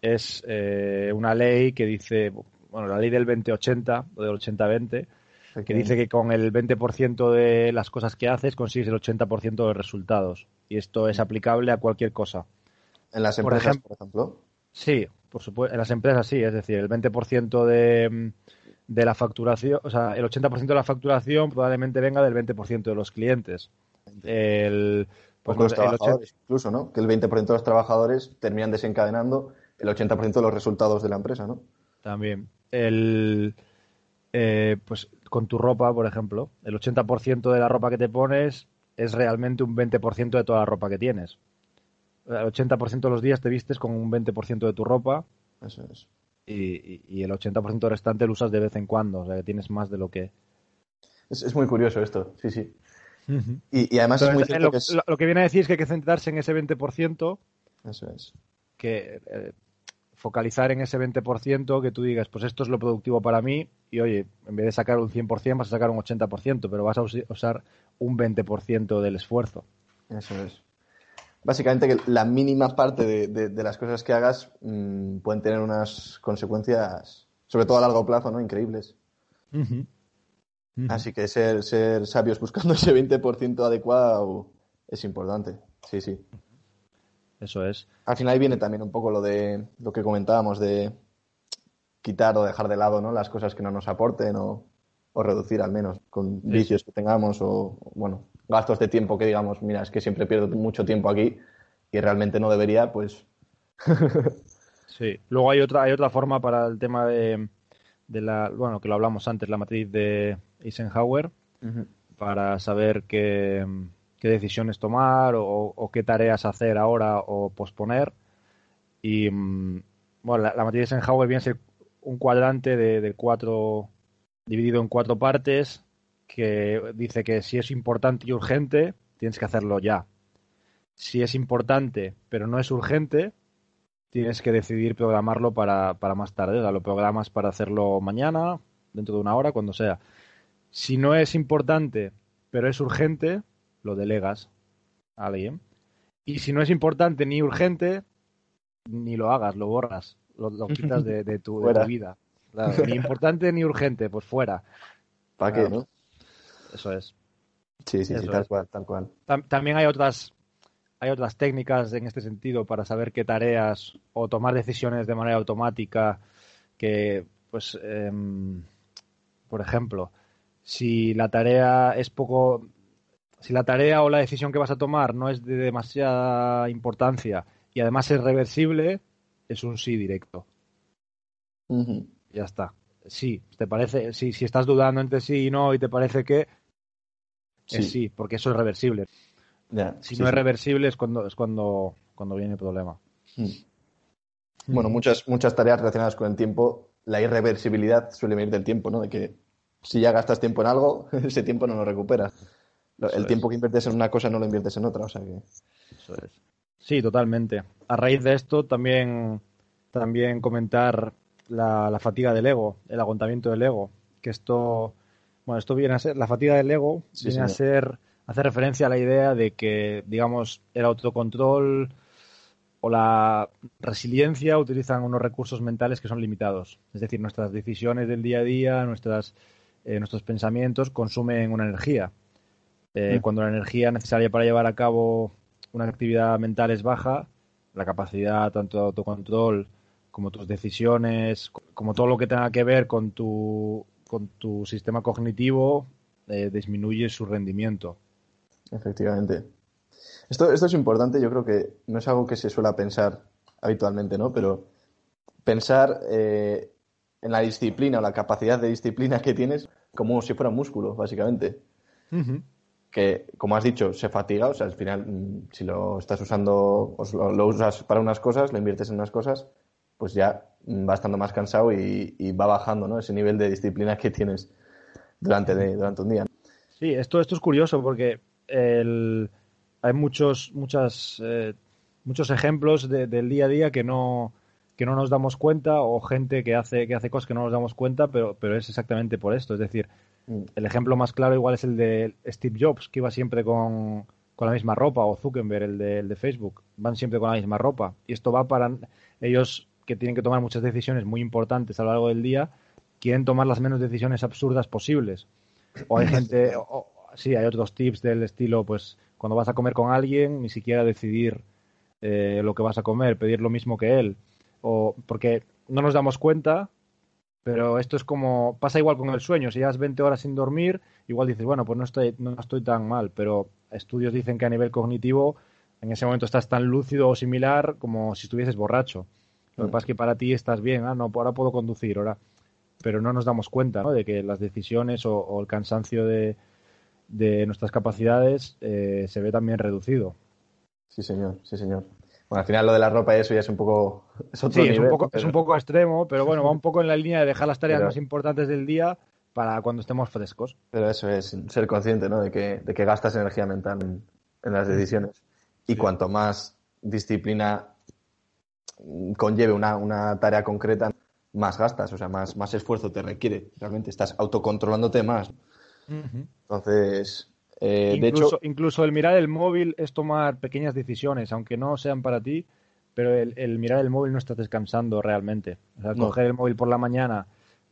es eh, una ley que dice, bueno, la ley del 20-80 o del 80-20, okay. que dice que con el 20% de las cosas que haces consigues el 80% de los resultados. Y esto es aplicable a cualquier cosa. ¿En las empresas, por ejemplo? Por ejemplo? Sí, por supuesto, en las empresas sí, es decir, el 20% de de la facturación, o sea, el 80% de la facturación probablemente venga del 20% de los clientes. El, pues los, los trabajadores, 80... incluso, ¿no? Que el 20% de los trabajadores terminan desencadenando el 80% de los resultados de la empresa, ¿no? También. El, eh, pues con tu ropa, por ejemplo, el 80% de la ropa que te pones es realmente un 20% de toda la ropa que tienes. El 80% de los días te vistes con un 20% de tu ropa. Eso es y, y, el 80% restante lo usas de vez en cuando, o sea que tienes más de lo que... Es, es muy curioso esto, sí, sí. Uh -huh. y, y, además Entonces, es muy cierto lo, que es... lo, lo, que viene a decir es que hay que centrarse en ese 20%. Eso es. Que eh, focalizar en ese 20% que tú digas, pues esto es lo productivo para mí y oye, en vez de sacar un 100% vas a sacar un 80%, pero vas a usar un 20% del esfuerzo. Eso es básicamente que la mínima parte de, de, de las cosas que hagas mmm, pueden tener unas consecuencias, sobre todo a largo plazo, ¿no? Increíbles. Uh -huh. Uh -huh. Así que ser, ser sabios buscando ese 20% adecuado es importante. Sí, sí. Eso es. Al final ahí viene también un poco lo de lo que comentábamos de quitar o dejar de lado ¿no? las cosas que no nos aporten o, o reducir al menos con sí. vicios que tengamos o, bueno, gastos de tiempo que digamos, mira, es que siempre pierdo mucho tiempo aquí y realmente no debería, pues. <laughs> sí, luego hay otra, hay otra forma para el tema de, de la, bueno, que lo hablamos antes, la matriz de Eisenhower, uh -huh. para saber qué, qué, decisiones tomar o, qué tareas hacer ahora o posponer. Y mm, bueno, la, la matriz de Eisenhower viene a ser un cuadrante de, de cuatro, dividido en cuatro partes, que dice que si es importante y urgente, tienes que hacerlo ya. Si es importante pero no es urgente, tienes que decidir programarlo para, para más tarde. O sea, lo programas para hacerlo mañana, dentro de una hora, cuando sea. Si no es importante pero es urgente, lo delegas a alguien. Y si no es importante ni urgente, ni lo hagas, lo borras, lo, lo <laughs> quitas de, de, tu, de, tu, vida. Claro, ni importante ni urgente, pues fuera. ¿Para qué, no? Eso es. Sí, sí, Eso sí, tal es. cual, tal cual. También hay otras, hay otras técnicas en este sentido para saber qué tareas o tomar decisiones de manera automática que, pues, eh, por ejemplo, si la tarea es poco, si la tarea o la decisión que vas a tomar no es de demasiada importancia y además es reversible, es un sí directo. Uh -huh. Ya está. Sí, te parece, si, si estás dudando entre sí y no y te parece que sí, es sí porque eso es reversible. Si sí, no es reversible es cuando es cuando, cuando viene el problema. Mm. Bueno, muchas, muchas tareas relacionadas con el tiempo, la irreversibilidad suele venir del tiempo, ¿no? De que si ya gastas tiempo en algo, <laughs> ese tiempo no lo recuperas. Eso el es. tiempo que inviertes en una cosa no lo inviertes en otra, o sea que. Eso es. Sí, totalmente. A raíz de esto también, también comentar la, la, fatiga del ego, el agotamiento del ego, que esto Bueno, esto viene a ser, la fatiga del ego viene a ser, hace referencia a la idea de que, digamos, el autocontrol o la resiliencia utilizan unos recursos mentales que son limitados. Es decir, nuestras decisiones del día a día, nuestras, eh, nuestros pensamientos consumen una energía. Eh, mm. Cuando la energía necesaria para llevar a cabo una actividad mental es baja, la capacidad tanto de autocontrol como tus decisiones, como todo lo que tenga que ver con tu, con tu sistema cognitivo, eh, disminuye su rendimiento. Efectivamente. Esto, esto es importante, yo creo que no es algo que se suele pensar habitualmente, ¿no? Pero pensar eh, en la disciplina o la capacidad de disciplina que tienes como si fuera un músculo, básicamente. Que, como has dicho, se fatiga, o sea, al final, mm, si lo estás usando, o lo usas para unas cosas, lo inviertes en unas cosas, pues ya va estando más cansado y, va bajando ¿no? ese nivel de disciplina que tienes durante, durante un día. Sí, esto, esto es curioso porque hay muchos, muchas, eh, muchos ejemplos del día a día que no, que no nos damos cuenta o gente que hace, que hace cosas que no nos damos cuenta, pero, pero es exactamente por esto. Es decir, mm. El ejemplo más claro igual es el de Steve Jobs, que iba siempre con, con la misma ropa, o Zuckerberg, el de, el de Facebook, van siempre con la misma ropa. Y esto va para ellos que tienen que tomar muchas decisiones muy importantes a lo largo del día, quieren tomar las menos decisiones absurdas posibles. O hay gente, <laughs> sí, hay otros tips del estilo, pues cuando vas a comer con alguien, ni siquiera decidir eh, lo que vas a comer, pedir lo mismo que él. O porque no nos damos cuenta, pero esto es como, pasa igual con el sueño, si llevas 20 horas sin dormir, igual dices, bueno, pues no estoy, no estoy tan mal, pero estudios dicen que a nivel cognitivo en ese momento estás tan lúcido o similar como si estuvieses borracho. Lo que pasa es que para ti estás bien, ah, no, ahora puedo conducir, ahora. Pero no nos damos cuenta de que las decisiones o, el cansancio de, nuestras capacidades eh, se ve también reducido. Sí, señor, sí, señor. Bueno, al final lo de la ropa y eso ya es un poco. Es sí, es, un poco, es un poco extremo, pero bueno, va un poco en la línea de dejar las tareas más importantes del día para cuando estemos frescos. Pero eso es ser consciente, ¿no? De que, de que gastas energía mental en, las decisiones. Y cuanto más disciplina conlleve una, una tarea concreta, más gastas, o sea, más, más esfuerzo te requiere. Realmente estás autocontrolándote más. Entonces, eh, incluso, de hecho. Incluso el mirar el móvil es tomar pequeñas decisiones, aunque no sean para ti, pero el, mirar el móvil no estás descansando realmente. O sea, coger el móvil por la mañana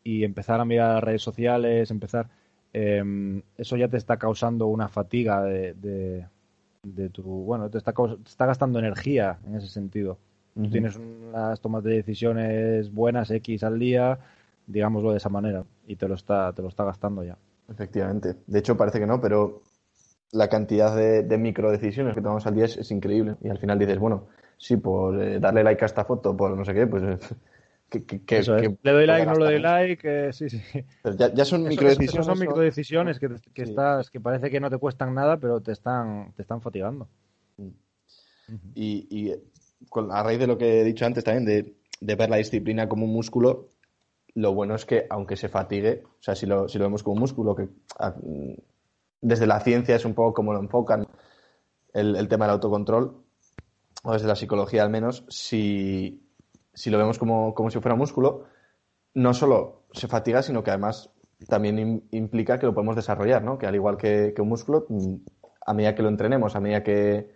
y empezar a mirar las redes sociales, empezar. Em, eso ya te está causando una fatiga de, de, tu. Bueno, te está, te está gastando energía en ese sentido. Tú tienes unas tomas de decisiones buenas X al día, digámoslo de esa manera, y te lo está, te lo está gastando ya. Efectivamente. De hecho, parece que no, pero la cantidad de, de micro decisiones que tomamos al día es, increíble. Y al final dices, bueno, sí, por eh, darle like a esta foto, por no sé qué, pues. <laughs> que, le doy like, no le doy like, sí, sí. Pero ya, son micro decisiones. Son micro decisiones que, estás, que parece que no te cuestan nada, pero te están, te están fatigando. Mm. Y, a raíz de lo que he dicho antes también, de, ver la disciplina como un músculo, lo bueno es que aunque se fatigue, o sea, si lo, si lo vemos como un músculo, que desde la ciencia es un poco como lo enfocan el, tema del autocontrol, o desde la psicología al menos, si, lo vemos como, si fuera un músculo, no solo se fatiga, sino que además también implica que lo podemos desarrollar, ¿no? Que al igual que, que, un músculo, a medida que lo entrenemos, a medida que,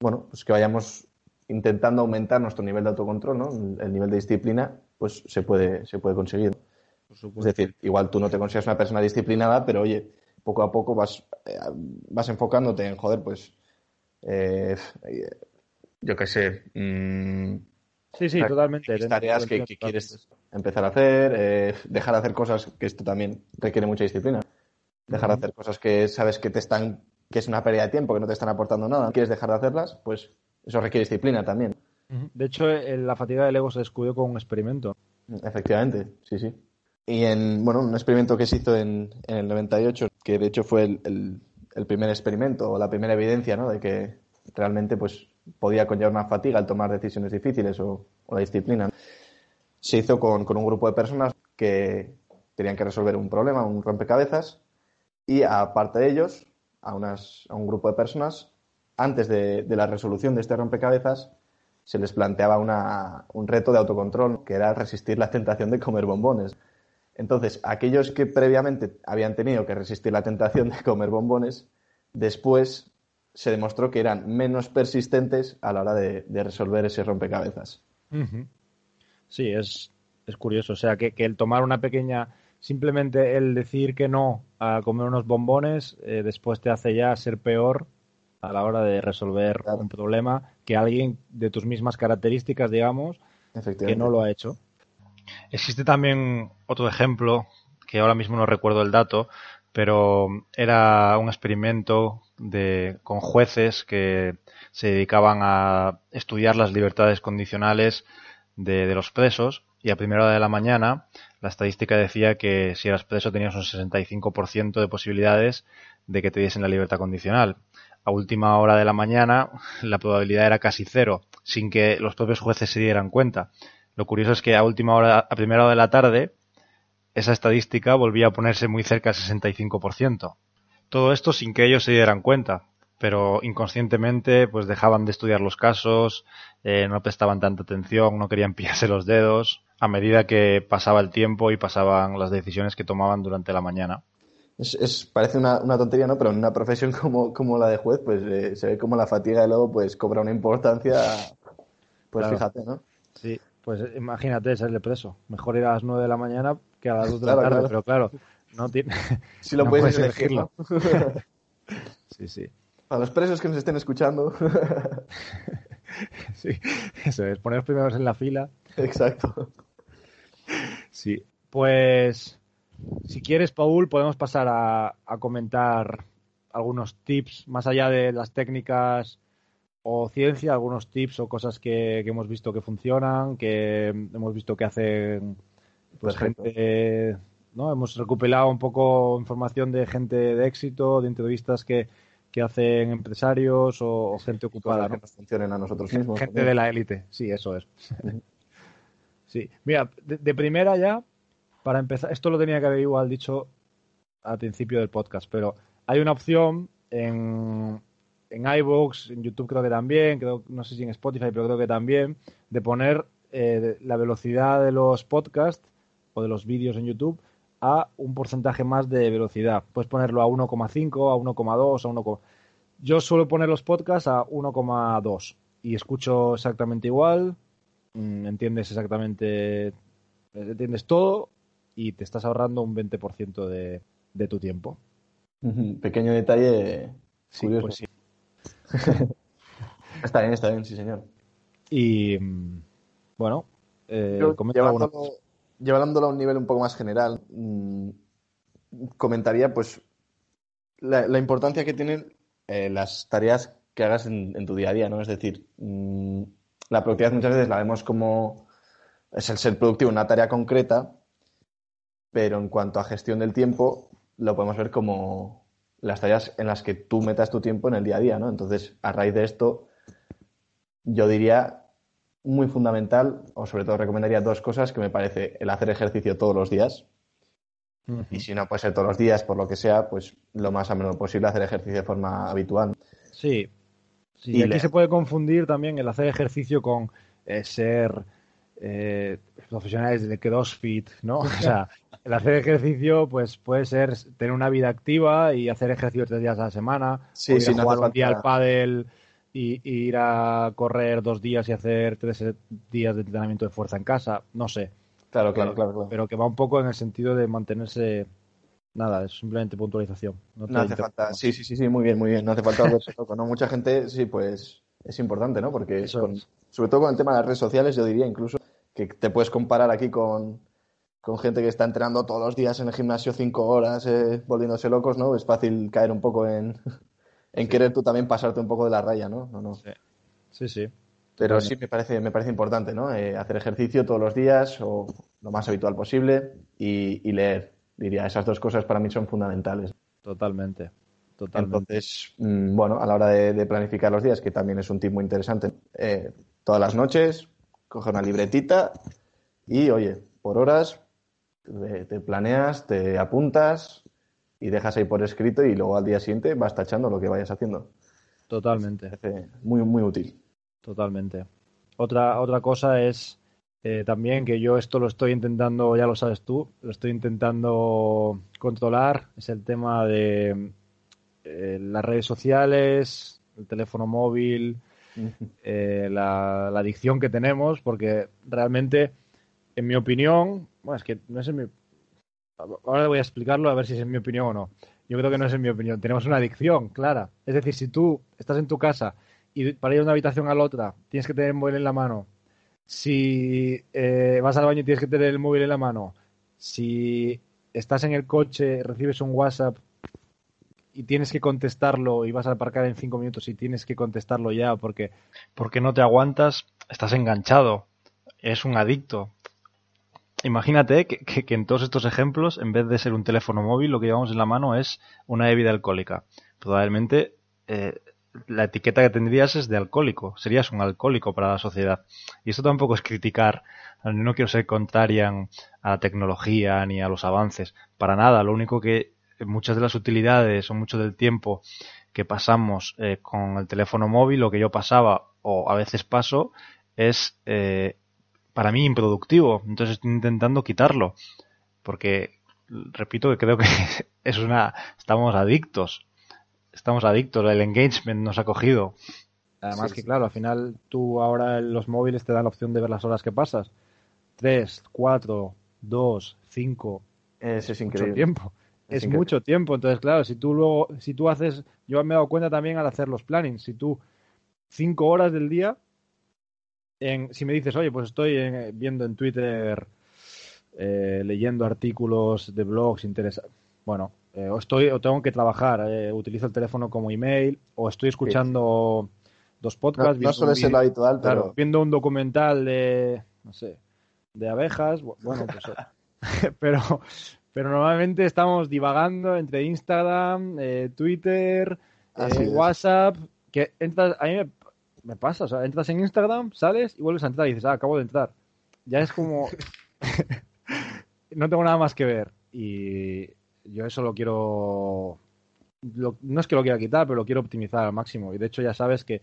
bueno, pues que vayamos intentando aumentar nuestro nivel de autocontrol, ¿no? El nivel de disciplina, pues se puede, se puede conseguir. Es decir, igual tú no te consideras una persona disciplinada, pero oye, poco a poco vas, eh, vas enfocándote en, joder, pues, eh, yo qué sé. Mm, sí, sí, totalmente. Tareas que, quieres empezar a hacer, eh, dejar de hacer cosas, que esto también requiere mucha disciplina. Dejar de hacer cosas que sabes que te están, que es una pérdida de tiempo, que no te están aportando nada. Quieres dejar de hacerlas, pues eso requiere disciplina también. De hecho, la fatiga del ego se descubrió con un experimento. Efectivamente, sí, sí. Y en, bueno, un experimento que se hizo en, el 98, que de hecho fue el, primer experimento o la primera evidencia, ¿no? De que realmente, pues, podía conllevar una fatiga al tomar decisiones difíciles o, la disciplina. Se hizo con, un grupo de personas que tenían que resolver un problema, un rompecabezas, y aparte de ellos, a, unas, a un grupo de personas antes de, la resolución de este rompecabezas, se les planteaba un reto de autocontrol, que era resistir la tentación de comer bombones. Entonces, aquellos que previamente habían tenido que resistir la tentación de comer bombones, después se demostró que eran menos persistentes a la hora de, resolver ese rompecabezas. Sí, es, es, curioso. O sea, que, el tomar una pequeña. Simplemente el decir que no a comer unos bombones, eh, después te hace ya ser peor a la hora de resolver un problema que alguien de tus mismas características, digamos, que no lo ha hecho. Existe también otro ejemplo, que ahora mismo no recuerdo el dato, pero era un experimento de, con jueces que se dedicaban a estudiar las libertades condicionales de, los presos y a primera hora de la mañana la estadística decía que si eras preso tenías un 65% de posibilidades de que te diesen la libertad condicional. A última hora de la mañana la probabilidad era casi cero, sin que los propios jueces se dieran cuenta. Lo curioso es que a última hora, a primera hora de la tarde, esa estadística volvía a ponerse muy cerca del 65%. Todo esto sin que ellos se dieran cuenta, pero inconscientemente pues dejaban de estudiar los casos, eh, no prestaban tanta atención, no querían <laughs> pillarse los dedos, a medida que pasaba el tiempo y pasaban las decisiones que tomaban durante la mañana. Es, parece una, tontería, ¿no? Pero en una profesión <laughs> como, como la de juez, pues eh, se ve como la fatiga de luego pues cobra una importancia, pues fíjate, ¿no? Sí, pues imagínate serle preso. Mejor ir a las 9 de la mañana que a las 2 de la tarde, pero claro, no tiene. <laughs> Si lo puedes, elegirlo. <laughs> sí, sí. A los presos que nos estén escuchando. <laughs> sí, eso es, poner primeros en la fila. Exacto. Sí, pues si quieres, Paul, podemos pasar a, a comentar algunos tips más allá de las técnicas o ciencia, algunos tips o cosas que, hemos visto que funcionan, que hemos visto que hacen pues gente, ¿no? Hemos recopilado un poco información de gente de éxito, de entrevistas que, que hacen empresarios o, gente ocupada, ¿no? Que funcionen a nosotros mismos. Gente de la élite, sí, eso es. <laughs> sí, mira, de, primera ya, para empezar, esto lo tenía que haber igual dicho al principio del podcast, pero hay una opción en, en iVoox, en YouTube creo que también, creo, no sé si en Spotify, pero creo que también, de poner eh, la velocidad de los podcasts o de los vídeos en YouTube a un porcentaje más de velocidad. Puedes ponerlo a 1,5, a 1,2, a 1, yo suelo poner los podcasts a 1,2 y escucho exactamente igual, mm, entiendes exactamente, entiendes todo y te estás ahorrando un 20% de, de tu tiempo. Pequeño detalle sí, Pues sí. <laughs> está bien, está bien, sí, señor. Y mm, bueno, eh, llevándolo, a un nivel un poco más general, mm, comentaría pues la, importancia que tienen eh, las tareas que hagas en, tu día a día, ¿no? Es decir, mm, la productividad muchas veces la vemos como es el ser productivo una tarea concreta, pero en cuanto a gestión del tiempo, lo podemos ver como las tareas en las que tú metas tu tiempo en el día a día, ¿no? Entonces, a raíz de esto, yo diría muy fundamental, o sobre todo recomendaría dos cosas que me parece el hacer ejercicio todos los días. Y si no puede ser todos los días, por lo que sea, pues lo más a menudo posible hacer ejercicio de forma habitual. Sí. sí y aquí se puede confundir también el hacer ejercicio con eh, ser eh, profesionales de CrossFit, ¿no? <laughs> O sea, <laughs> el hacer ejercicio, pues puede ser tener una vida activa y hacer ejercicio tres días a la semana, sí, sí, jugar un día al pádel y, ir a correr dos días y hacer tres días de entrenamiento de fuerza en casa, no sé. Claro, claro, claro, Pero que va un poco en el sentido de mantenerse nada, es simplemente puntualización. No, hace falta, sí, sí, sí, sí, muy bien, muy bien. No hace falta volverse loco, ¿no? Mucha gente, sí, pues es importante, ¿no? Porque sobre todo con el tema de las redes sociales, yo diría incluso que te puedes comparar aquí con, con gente que está entrenando todos los días en el gimnasio cinco horas, eh, volviéndose locos, ¿no? Es fácil caer un poco en, <laughs> en querer tú también pasarte un poco de la raya, ¿no? no, no. Sí, sí. Pero sí me parece, me parece importante, ¿no? Eh, hacer ejercicio todos los días o lo más habitual posible y, leer. Diría, esas dos cosas para mí son fundamentales. Totalmente. Totalmente. Entonces, mm, bueno, a la hora de, planificar los días, que también es un tip muy interesante, eh, todas las noches, coge una libretita y, oye, por horas, te, planeas, te apuntas y dejas ahí por escrito y luego al día siguiente vas tachando lo que vayas haciendo. Totalmente. muy, muy útil. Totalmente. Otra, otra cosa es Eh, también que yo esto lo estoy intentando, ya lo sabes tú, lo estoy intentando controlar, es el tema de eh, las redes sociales, el teléfono móvil, eh, la, la, adicción que tenemos, porque realmente, en mi opinión, bueno, es que no es en mi... Ahora voy a explicarlo a ver si es en mi opinión o no. Yo creo que no es en mi opinión. Tenemos una adicción, clara. Es decir, si tú estás en tu casa y para ir de una habitación a la otra tienes que tener el móvil en la mano, si eh, vas al baño y tienes que tener el móvil en la mano, si estás en el coche, recibes un WhatsApp y tienes que contestarlo y vas a aparcar en cinco minutos y tienes que contestarlo ya porque, porque no te aguantas, estás enganchado, es un adicto. Imagínate que, que, en todos estos ejemplos, en vez de ser un teléfono móvil, lo que llevamos en la mano es una bebida alcohólica. Probablemente eh, la etiqueta que tendrías es de alcohólico, serías un alcohólico para la sociedad. Y esto tampoco es criticar, no quiero ser contraria a la tecnología ni a los avances, para nada, lo único que muchas de las utilidades o mucho del tiempo que pasamos eh, con el teléfono móvil, lo que yo pasaba o a veces paso, es eh, para mí improductivo. Entonces estoy intentando quitarlo. Porque, repito, que creo que <laughs> es una, estamos adictos estamos adictos, el engagement nos ha cogido. Además sí, que, sí. claro, al final tú ahora en los móviles te dan la opción de ver las horas que pasas. Tres, cuatro, dos, cinco. Eso es increíble. Mucho tiempo. Es, mucho tiempo. Entonces, claro, si tú luego, si tú haces, yo me he dado cuenta también al hacer los plannings, si tú cinco horas del día, en, si me dices, oye, pues estoy en, viendo en Twitter, eh, leyendo artículos de blogs interesantes, bueno, eh, o estoy o tengo que trabajar, eh, utilizo el teléfono como email, o estoy escuchando sí. dos podcasts. No, no suele ser lo habitual, claro, pero... viendo un documental de, no sé, de abejas, bueno, pues, <laughs> <laughs> pero, pero normalmente estamos divagando entre Instagram, eh, Twitter, eh, WhatsApp, que entras, a mí me, me, pasa, o sea, entras en Instagram, sales y vuelves a entrar y dices, ah, acabo de entrar. Ya es como, <laughs> no tengo nada más que ver. Y yo eso lo quiero. Lo, no es que lo quiera quitar, pero lo quiero optimizar al máximo. Y de hecho, ya sabes que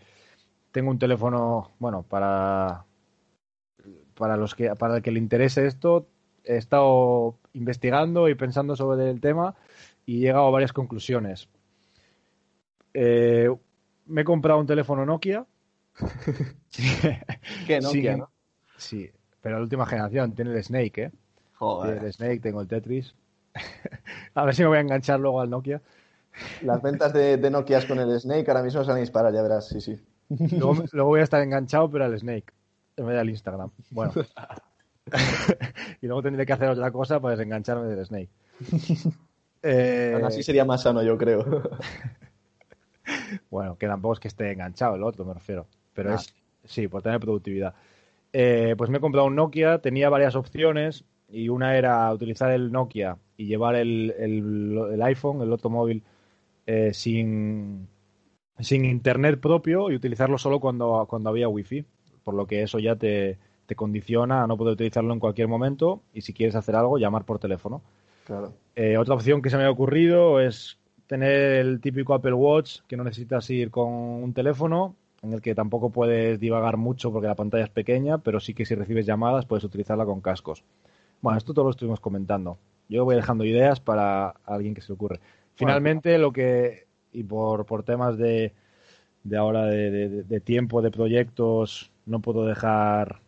tengo un teléfono, bueno, para. Para los que para el que le interese esto, he estado investigando y pensando sobre el tema y he llegado a varias conclusiones. Eh, me he comprado un teléfono Nokia. <laughs> ¿Qué Nokia? Sí, ¿no? sí, pero la última generación tiene el Snake, ¿eh? Joder. Tiene el Snake, tengo el Tetris. <laughs> a ver si me voy a enganchar luego al Nokia. Las ventas de, de Nokia con el Snake ahora mismo se van a disparar, ya verás, sí, sí. Luego, <laughs> luego voy a estar enganchado, pero al Snake, en vez del Instagram. Bueno. <laughs> y luego tendré que hacer otra cosa para desengancharme del Snake. <laughs> Eh... Aún así sería más sano, yo creo. <laughs> bueno, que tampoco es que esté enganchado el otro, me refiero. Pero ah. es, sí, por tener productividad. Eh, pues me he comprado un Nokia, tenía varias opciones y una era utilizar el Nokia y llevar el, el, el iPhone, el automóvil, eh, sin, sin internet propio y utilizarlo solo cuando, cuando había wifi, por lo que eso ya te, te, condiciona a no poder utilizarlo en cualquier momento y si quieres hacer algo, llamar por teléfono. Claro. Eh, otra opción que se me ha ocurrido es tener el típico Apple Watch que no necesitas ir con un teléfono, en el que tampoco puedes divagar mucho porque la pantalla es pequeña, pero sí que si recibes llamadas puedes utilizarla con cascos. Bueno, esto todo lo estuvimos comentando. Yo voy dejando ideas para alguien que se le ocurre. Finalmente, bueno, lo que, y por, por temas de, de ahora de, de, de, tiempo, de proyectos, no puedo dejar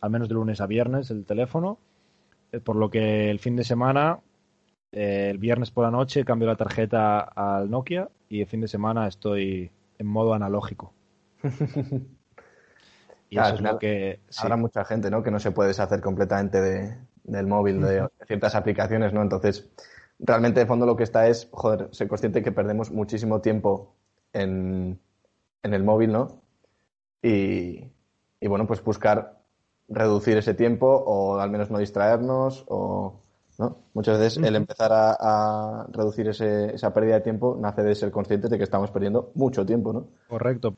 al menos de lunes a viernes el teléfono, eh, por lo que el fin de semana, eh, el viernes por la noche, cambio la tarjeta al Nokia y el fin de semana estoy en modo analógico. <laughs> y claro, eso es lo que... Sí. Habrá mucha gente, ¿no? Que no se puede deshacer completamente de, del móvil, de ciertas aplicaciones, ¿no? Entonces, realmente de fondo lo que está es, joder, ser consciente que perdemos muchísimo tiempo en, en el móvil, ¿no? Y, y, bueno, pues buscar reducir ese tiempo o al menos no distraernos o, ¿no? Muchas veces el empezar a, a reducir ese, esa pérdida de tiempo nace de ser conscientes de que estamos perdiendo mucho tiempo, ¿no? Correcto.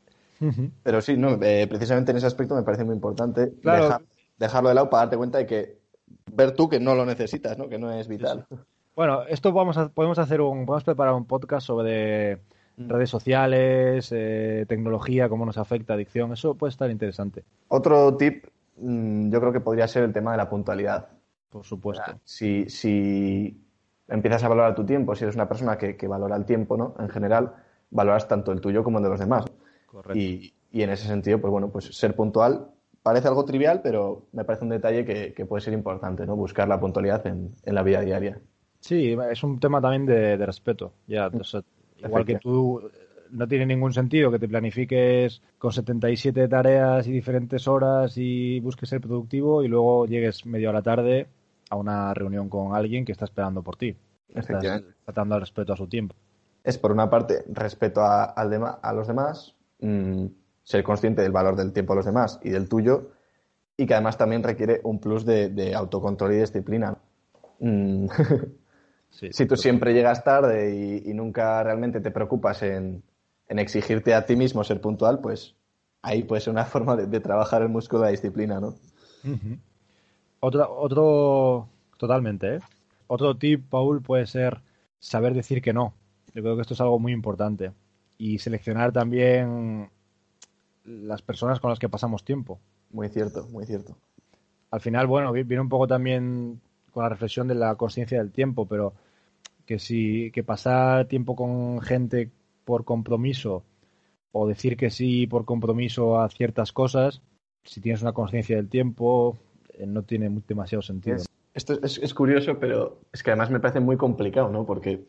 Pero sí, no, eh, precisamente en ese aspecto me parece muy importante claro. dejar, dejarlo de lado para darte cuenta de que ver tú que no lo necesitas, ¿no? Que no es vital. Sí, sí. Bueno, esto vamos a, podemos hacer un, podemos preparar un podcast sobre mm. redes sociales, eh, tecnología, cómo nos afecta adicción. Eso puede estar interesante. Otro tip yo creo que podría ser el tema de la puntualidad. Por supuesto. Si, si empiezas a valorar tu tiempo, si eres una persona que, que, valora el tiempo, ¿no? En general, valoras tanto el tuyo como el de los demás. Correcto. Y, y en ese sentido, pues bueno, pues ser puntual parece algo trivial, pero me parece un detalle que, que puede ser importante, ¿no? Buscar la puntualidad en, en, la vida diaria. Sí, es un tema también de, de respeto. Ya, o sea, igual que tú, no tiene ningún sentido que te planifiques con 77 tareas y diferentes horas y busques ser productivo y luego llegues medio a la tarde a una reunión con alguien que está esperando por ti. Estás tratando al respeto a su tiempo. Es por una parte respeto a, al a los demás, mmm, ser consciente del valor del tiempo de los demás y del tuyo, y que además también requiere un plus de, de autocontrol y disciplina. Mm. <laughs> Sí, si tú siempre llegas tarde y, y, nunca realmente te preocupas en, en, exigirte a ti mismo ser puntual, pues ahí puede ser una <laughs> forma de, de trabajar el músculo de la disciplina, ¿no? Uh -huh. otro, otro, totalmente, ¿eh? Otro tip, Paul, puede ser saber decir que no. Yo creo que esto es algo muy importante. Y seleccionar también las personas con las que pasamos tiempo. Muy cierto, muy cierto. Al final, bueno, viene un poco también con la reflexión de la conciencia del tiempo, pero que si que pasar tiempo con gente por compromiso o decir que sí por compromiso a ciertas cosas, si tienes una conciencia del tiempo, eh, no tiene demasiado sentido. Es, esto es, es, curioso, pero es que además me parece muy complicado, ¿no? Porque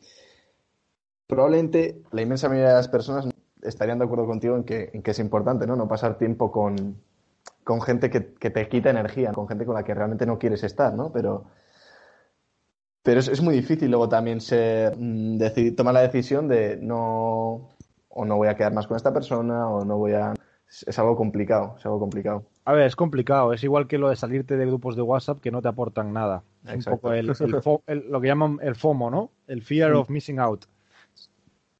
probablemente la inmensa mayoría de las personas estarían de acuerdo contigo en que, en que es importante, ¿no? No pasar tiempo con, con gente que, que, te quita energía, con gente con la que realmente no quieres estar, ¿no? Pero, pero es, es muy difícil luego también ser, mm, decir, tomar la decisión de no, o no voy a quedar más con esta persona, o no voy a... Es, es algo complicado, es algo complicado. A ver, es complicado, es igual que lo de salirte de grupos de WhatsApp que no te aportan nada. Es un poco el, el, fo, el, lo que llaman el FOMO, ¿no? El fear of missing out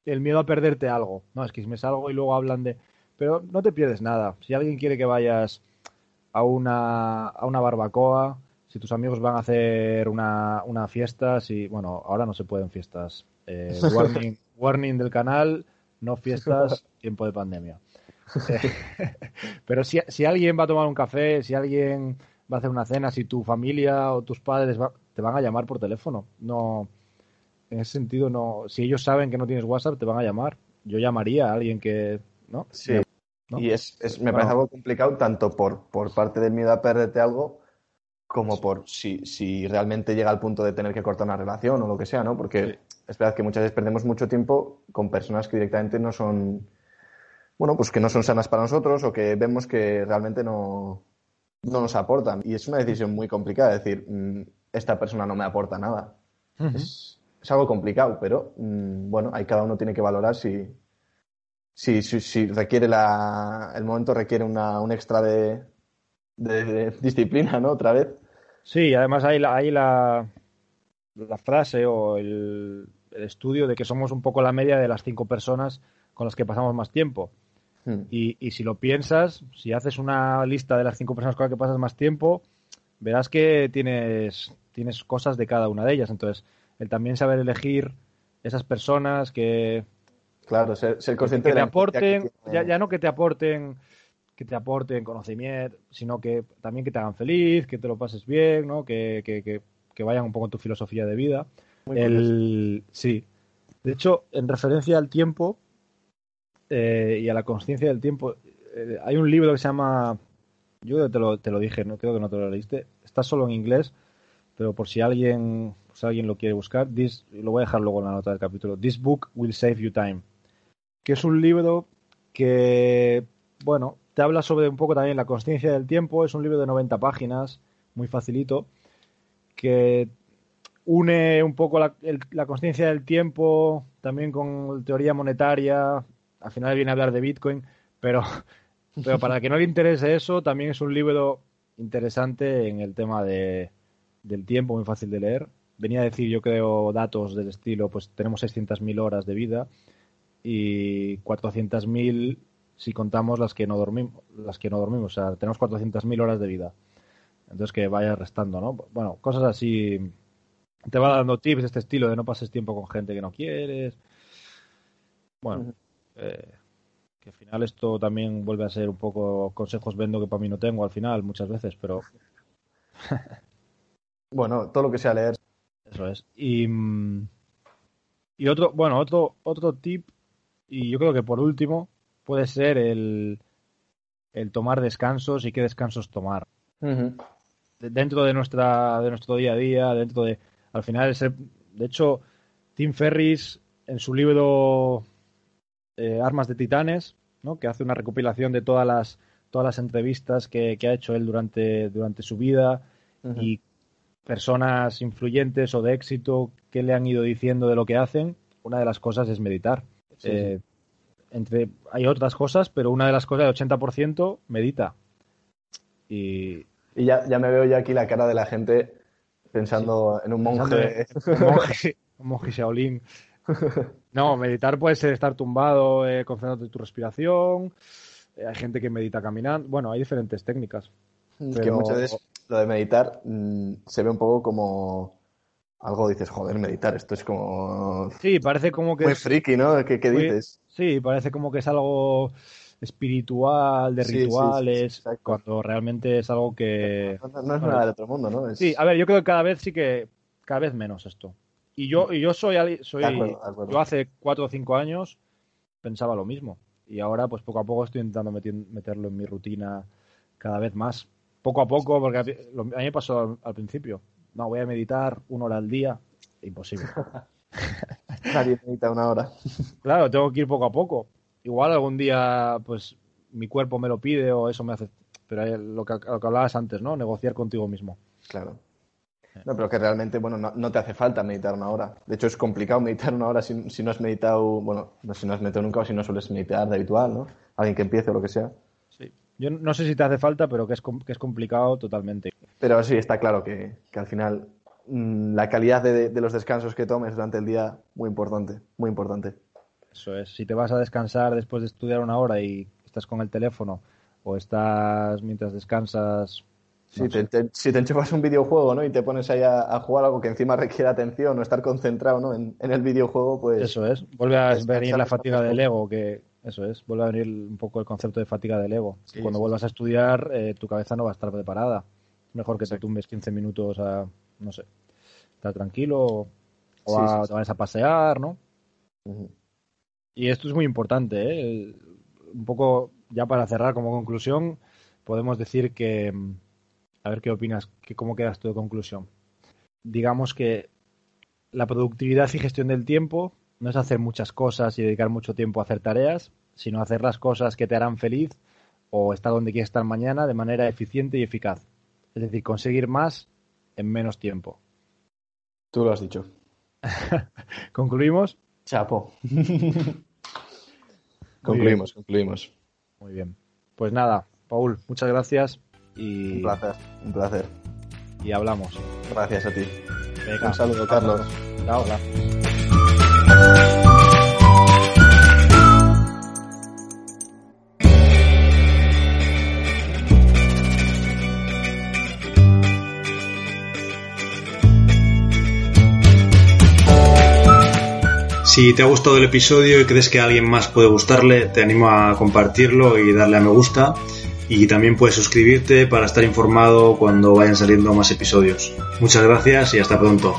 el miedo a perderte algo. No, es que si me salgo y luego hablan de... Pero no te pierdes nada. Si alguien quiere que vayas a una, a una barbacoa, si tus amigos van a hacer una, una fiesta, si... Bueno, ahora no se pueden fiestas. Eh, <laughs> warning, warning del canal, no fiestas, <laughs> tiempo de pandemia. <laughs> Pero si, si alguien va a tomar un café, si alguien va a hacer una cena, si tu familia o tus padres va, te van a llamar por teléfono. No en ese sentido no si ellos saben que no tienes WhatsApp te van a llamar yo llamaría a alguien que no sí ¿no? y es, es me parece algo complicado tanto por por parte del miedo a perderte algo como por si, si realmente llega al punto de tener que cortar una relación o lo que sea no porque sí. es verdad que muchas veces perdemos mucho tiempo con personas que directamente no son bueno pues que no son sanas para nosotros o que vemos que realmente no no nos aportan y es una decisión muy complicada es decir mmm, esta persona no me aporta nada uh -huh. es, es algo complicado, pero mmm, bueno, ahí cada uno tiene que valorar si, si, si, si requiere la, el momento requiere una, un extra de, de, de, disciplina, ¿no? Otra vez. Sí, además hay la, hay la, la frase o el, el, estudio de que somos un poco la media de las cinco personas con las que pasamos más tiempo. Hmm. Y, y si lo piensas, si haces una lista de las cinco personas con las que pasas más tiempo, verás que tienes, tienes cosas de cada una de ellas. Entonces, el también saber elegir esas personas que claro ser, ser consciente que, que te aporten que ya, ya, no que te aporten que te aporten conocimiento sino que también que te hagan feliz que te lo pases bien no que, que, que vayan un poco en tu filosofía de vida. Muy el sí. De hecho en referencia al tiempo eh, y a la conciencia del tiempo eh, hay un libro que se llama yo te lo, te lo dije no creo que no te lo leíste. Está solo en inglés pero por si alguien si alguien lo quiere buscar, this, lo voy a dejar luego en la nota del capítulo, This Book Will Save You Time, que es un libro que, bueno, te habla sobre un poco también la conciencia del tiempo, es un libro de 90 páginas, muy facilito, que une un poco la, la conciencia del tiempo también con teoría monetaria, al final viene a hablar de Bitcoin, pero, <laughs> pero para que no le interese eso, también es un libro interesante en el tema de, del tiempo, muy fácil de leer. Venía a decir, yo creo, datos del estilo, pues tenemos 600.000 horas de vida y 400.000 si contamos las que no dormimos, las que no dormimos, o sea, tenemos 400.000 horas de vida. Entonces que vaya restando, ¿no? Bueno, cosas así. Te va dando tips de este estilo, de no pases tiempo con gente que no quieres. Bueno, uh -huh. eh, Que al final esto también vuelve a ser un poco consejos vendo que para mí no tengo al final muchas veces, pero <laughs> Bueno, todo lo que sea leer. eso es. Y, mm, y otro, bueno, otro, otro tip, y yo creo que por último, puede ser el, el tomar descansos y qué descansos tomar. Dentro de nuestra de nuestro día a día, dentro de al final es el- de hecho Tim Ferris en su libro eh, Armas de Titanes, ¿no? que hace una recopilación de todas las todas las entrevistas que, que ha hecho él durante durante su vida y personas influyentes o de éxito que le han ido diciendo de lo que hacen, una de las cosas es meditar. Sí, Eh, entre hay otras cosas, pero una de las cosas, el 80% medita. Y, Y ya, ya me veo ya aquí la cara de la gente pensando en un monje. <laughs> Un monje, un monje Shaolin. No, meditar puede ser estar tumbado, eh, concentrándote en tu respiración. Eh, hay gente que medita caminando. Bueno, hay diferentes técnicas. Que Pero- muchas veces lo de meditar mm, se ve un poco como algo dices, joder, meditar, esto es como Sí, parece como que muy es, friki, ¿no? ¿Qué, qué dices? sí, parece como que es algo espiritual, de Sí, sí, sí, rituales, sí, cuando realmente es algo que No, no es bueno, nada de otro mundo, ¿no? Es- Sí, a ver, yo creo que cada vez sí que cada vez menos esto. Y yo y yo soy soy De acuerdo, de acuerdo. yo hace cuatro o cinco años pensaba lo mismo y ahora pues poco a poco estoy intentando meterlo en mi rutina cada vez más. Poco a poco, porque a mí me pasó al, al principio. No, voy a meditar una hora al día. Imposible. <laughs> Nadie medita una hora. Claro, tengo que ir poco a poco. Igual algún día, pues, mi cuerpo me lo pide o eso me hace. Pero lo que, lo que hablabas antes, ¿no? Negociar contigo mismo. Claro. No, pero que realmente, bueno, no, no te hace falta meditar una hora. De hecho, es complicado meditar una hora si, si no has meditado, bueno, no, si no has meditado nunca o si no sueles meditar de habitual, ¿no? Alguien que empiece o lo que sea. Yo no sé si te hace falta, pero que es, que es complicado totalmente. Pero sí, está claro que, que al final mm, la calidad de, de los descansos que tomes durante el día, muy importante, muy importante. Eso es. Si te vas a descansar después de estudiar una hora y estás con el teléfono o estás mientras descansas. Te, si te enchufas un videojuego, ¿no? Y te pones ahí a, a jugar algo que encima requiere atención o estar concentrado, ¿no? En, en el videojuego, pues... Eso es. Vuelve a venir la fatiga del ego, que eso es. Vuelve a venir un poco el concepto de fatiga del ego. Sí, Cuando sí, vuelvas a estudiar, eh, tu cabeza no va a estar preparada. Mejor que te tumbes 15 minutos a, no sé, estar tranquilo o a- te vayas a pasear, ¿no? Y esto es muy importante, ¿eh? El- Un poco, ya para cerrar como conclusión, podemos decir que, a ver qué opinas, que cómo quedas tú de conclusión. Digamos que la productividad y gestión del tiempo no es hacer muchas cosas y dedicar mucho tiempo a hacer tareas, sino hacer las cosas que te harán feliz o estar donde quieres estar mañana de manera eficiente y eficaz. Es decir, conseguir más en menos tiempo. Tú lo has dicho. <laughs> ¿Concluimos? Chapo. <laughs> concluimos, concluimos. Muy bien. Pues nada, Paul, muchas gracias y, Un placer, un placer. y hablamos. Gracias a ti. Venga, Un saludo, Carlos. chao. Si te ha gustado el episodio y crees que a alguien más puede gustarle, te animo a compartirlo y darle a me gusta. Y también puedes suscribirte para estar informado cuando vayan saliendo más episodios. Muchas gracias y hasta pronto.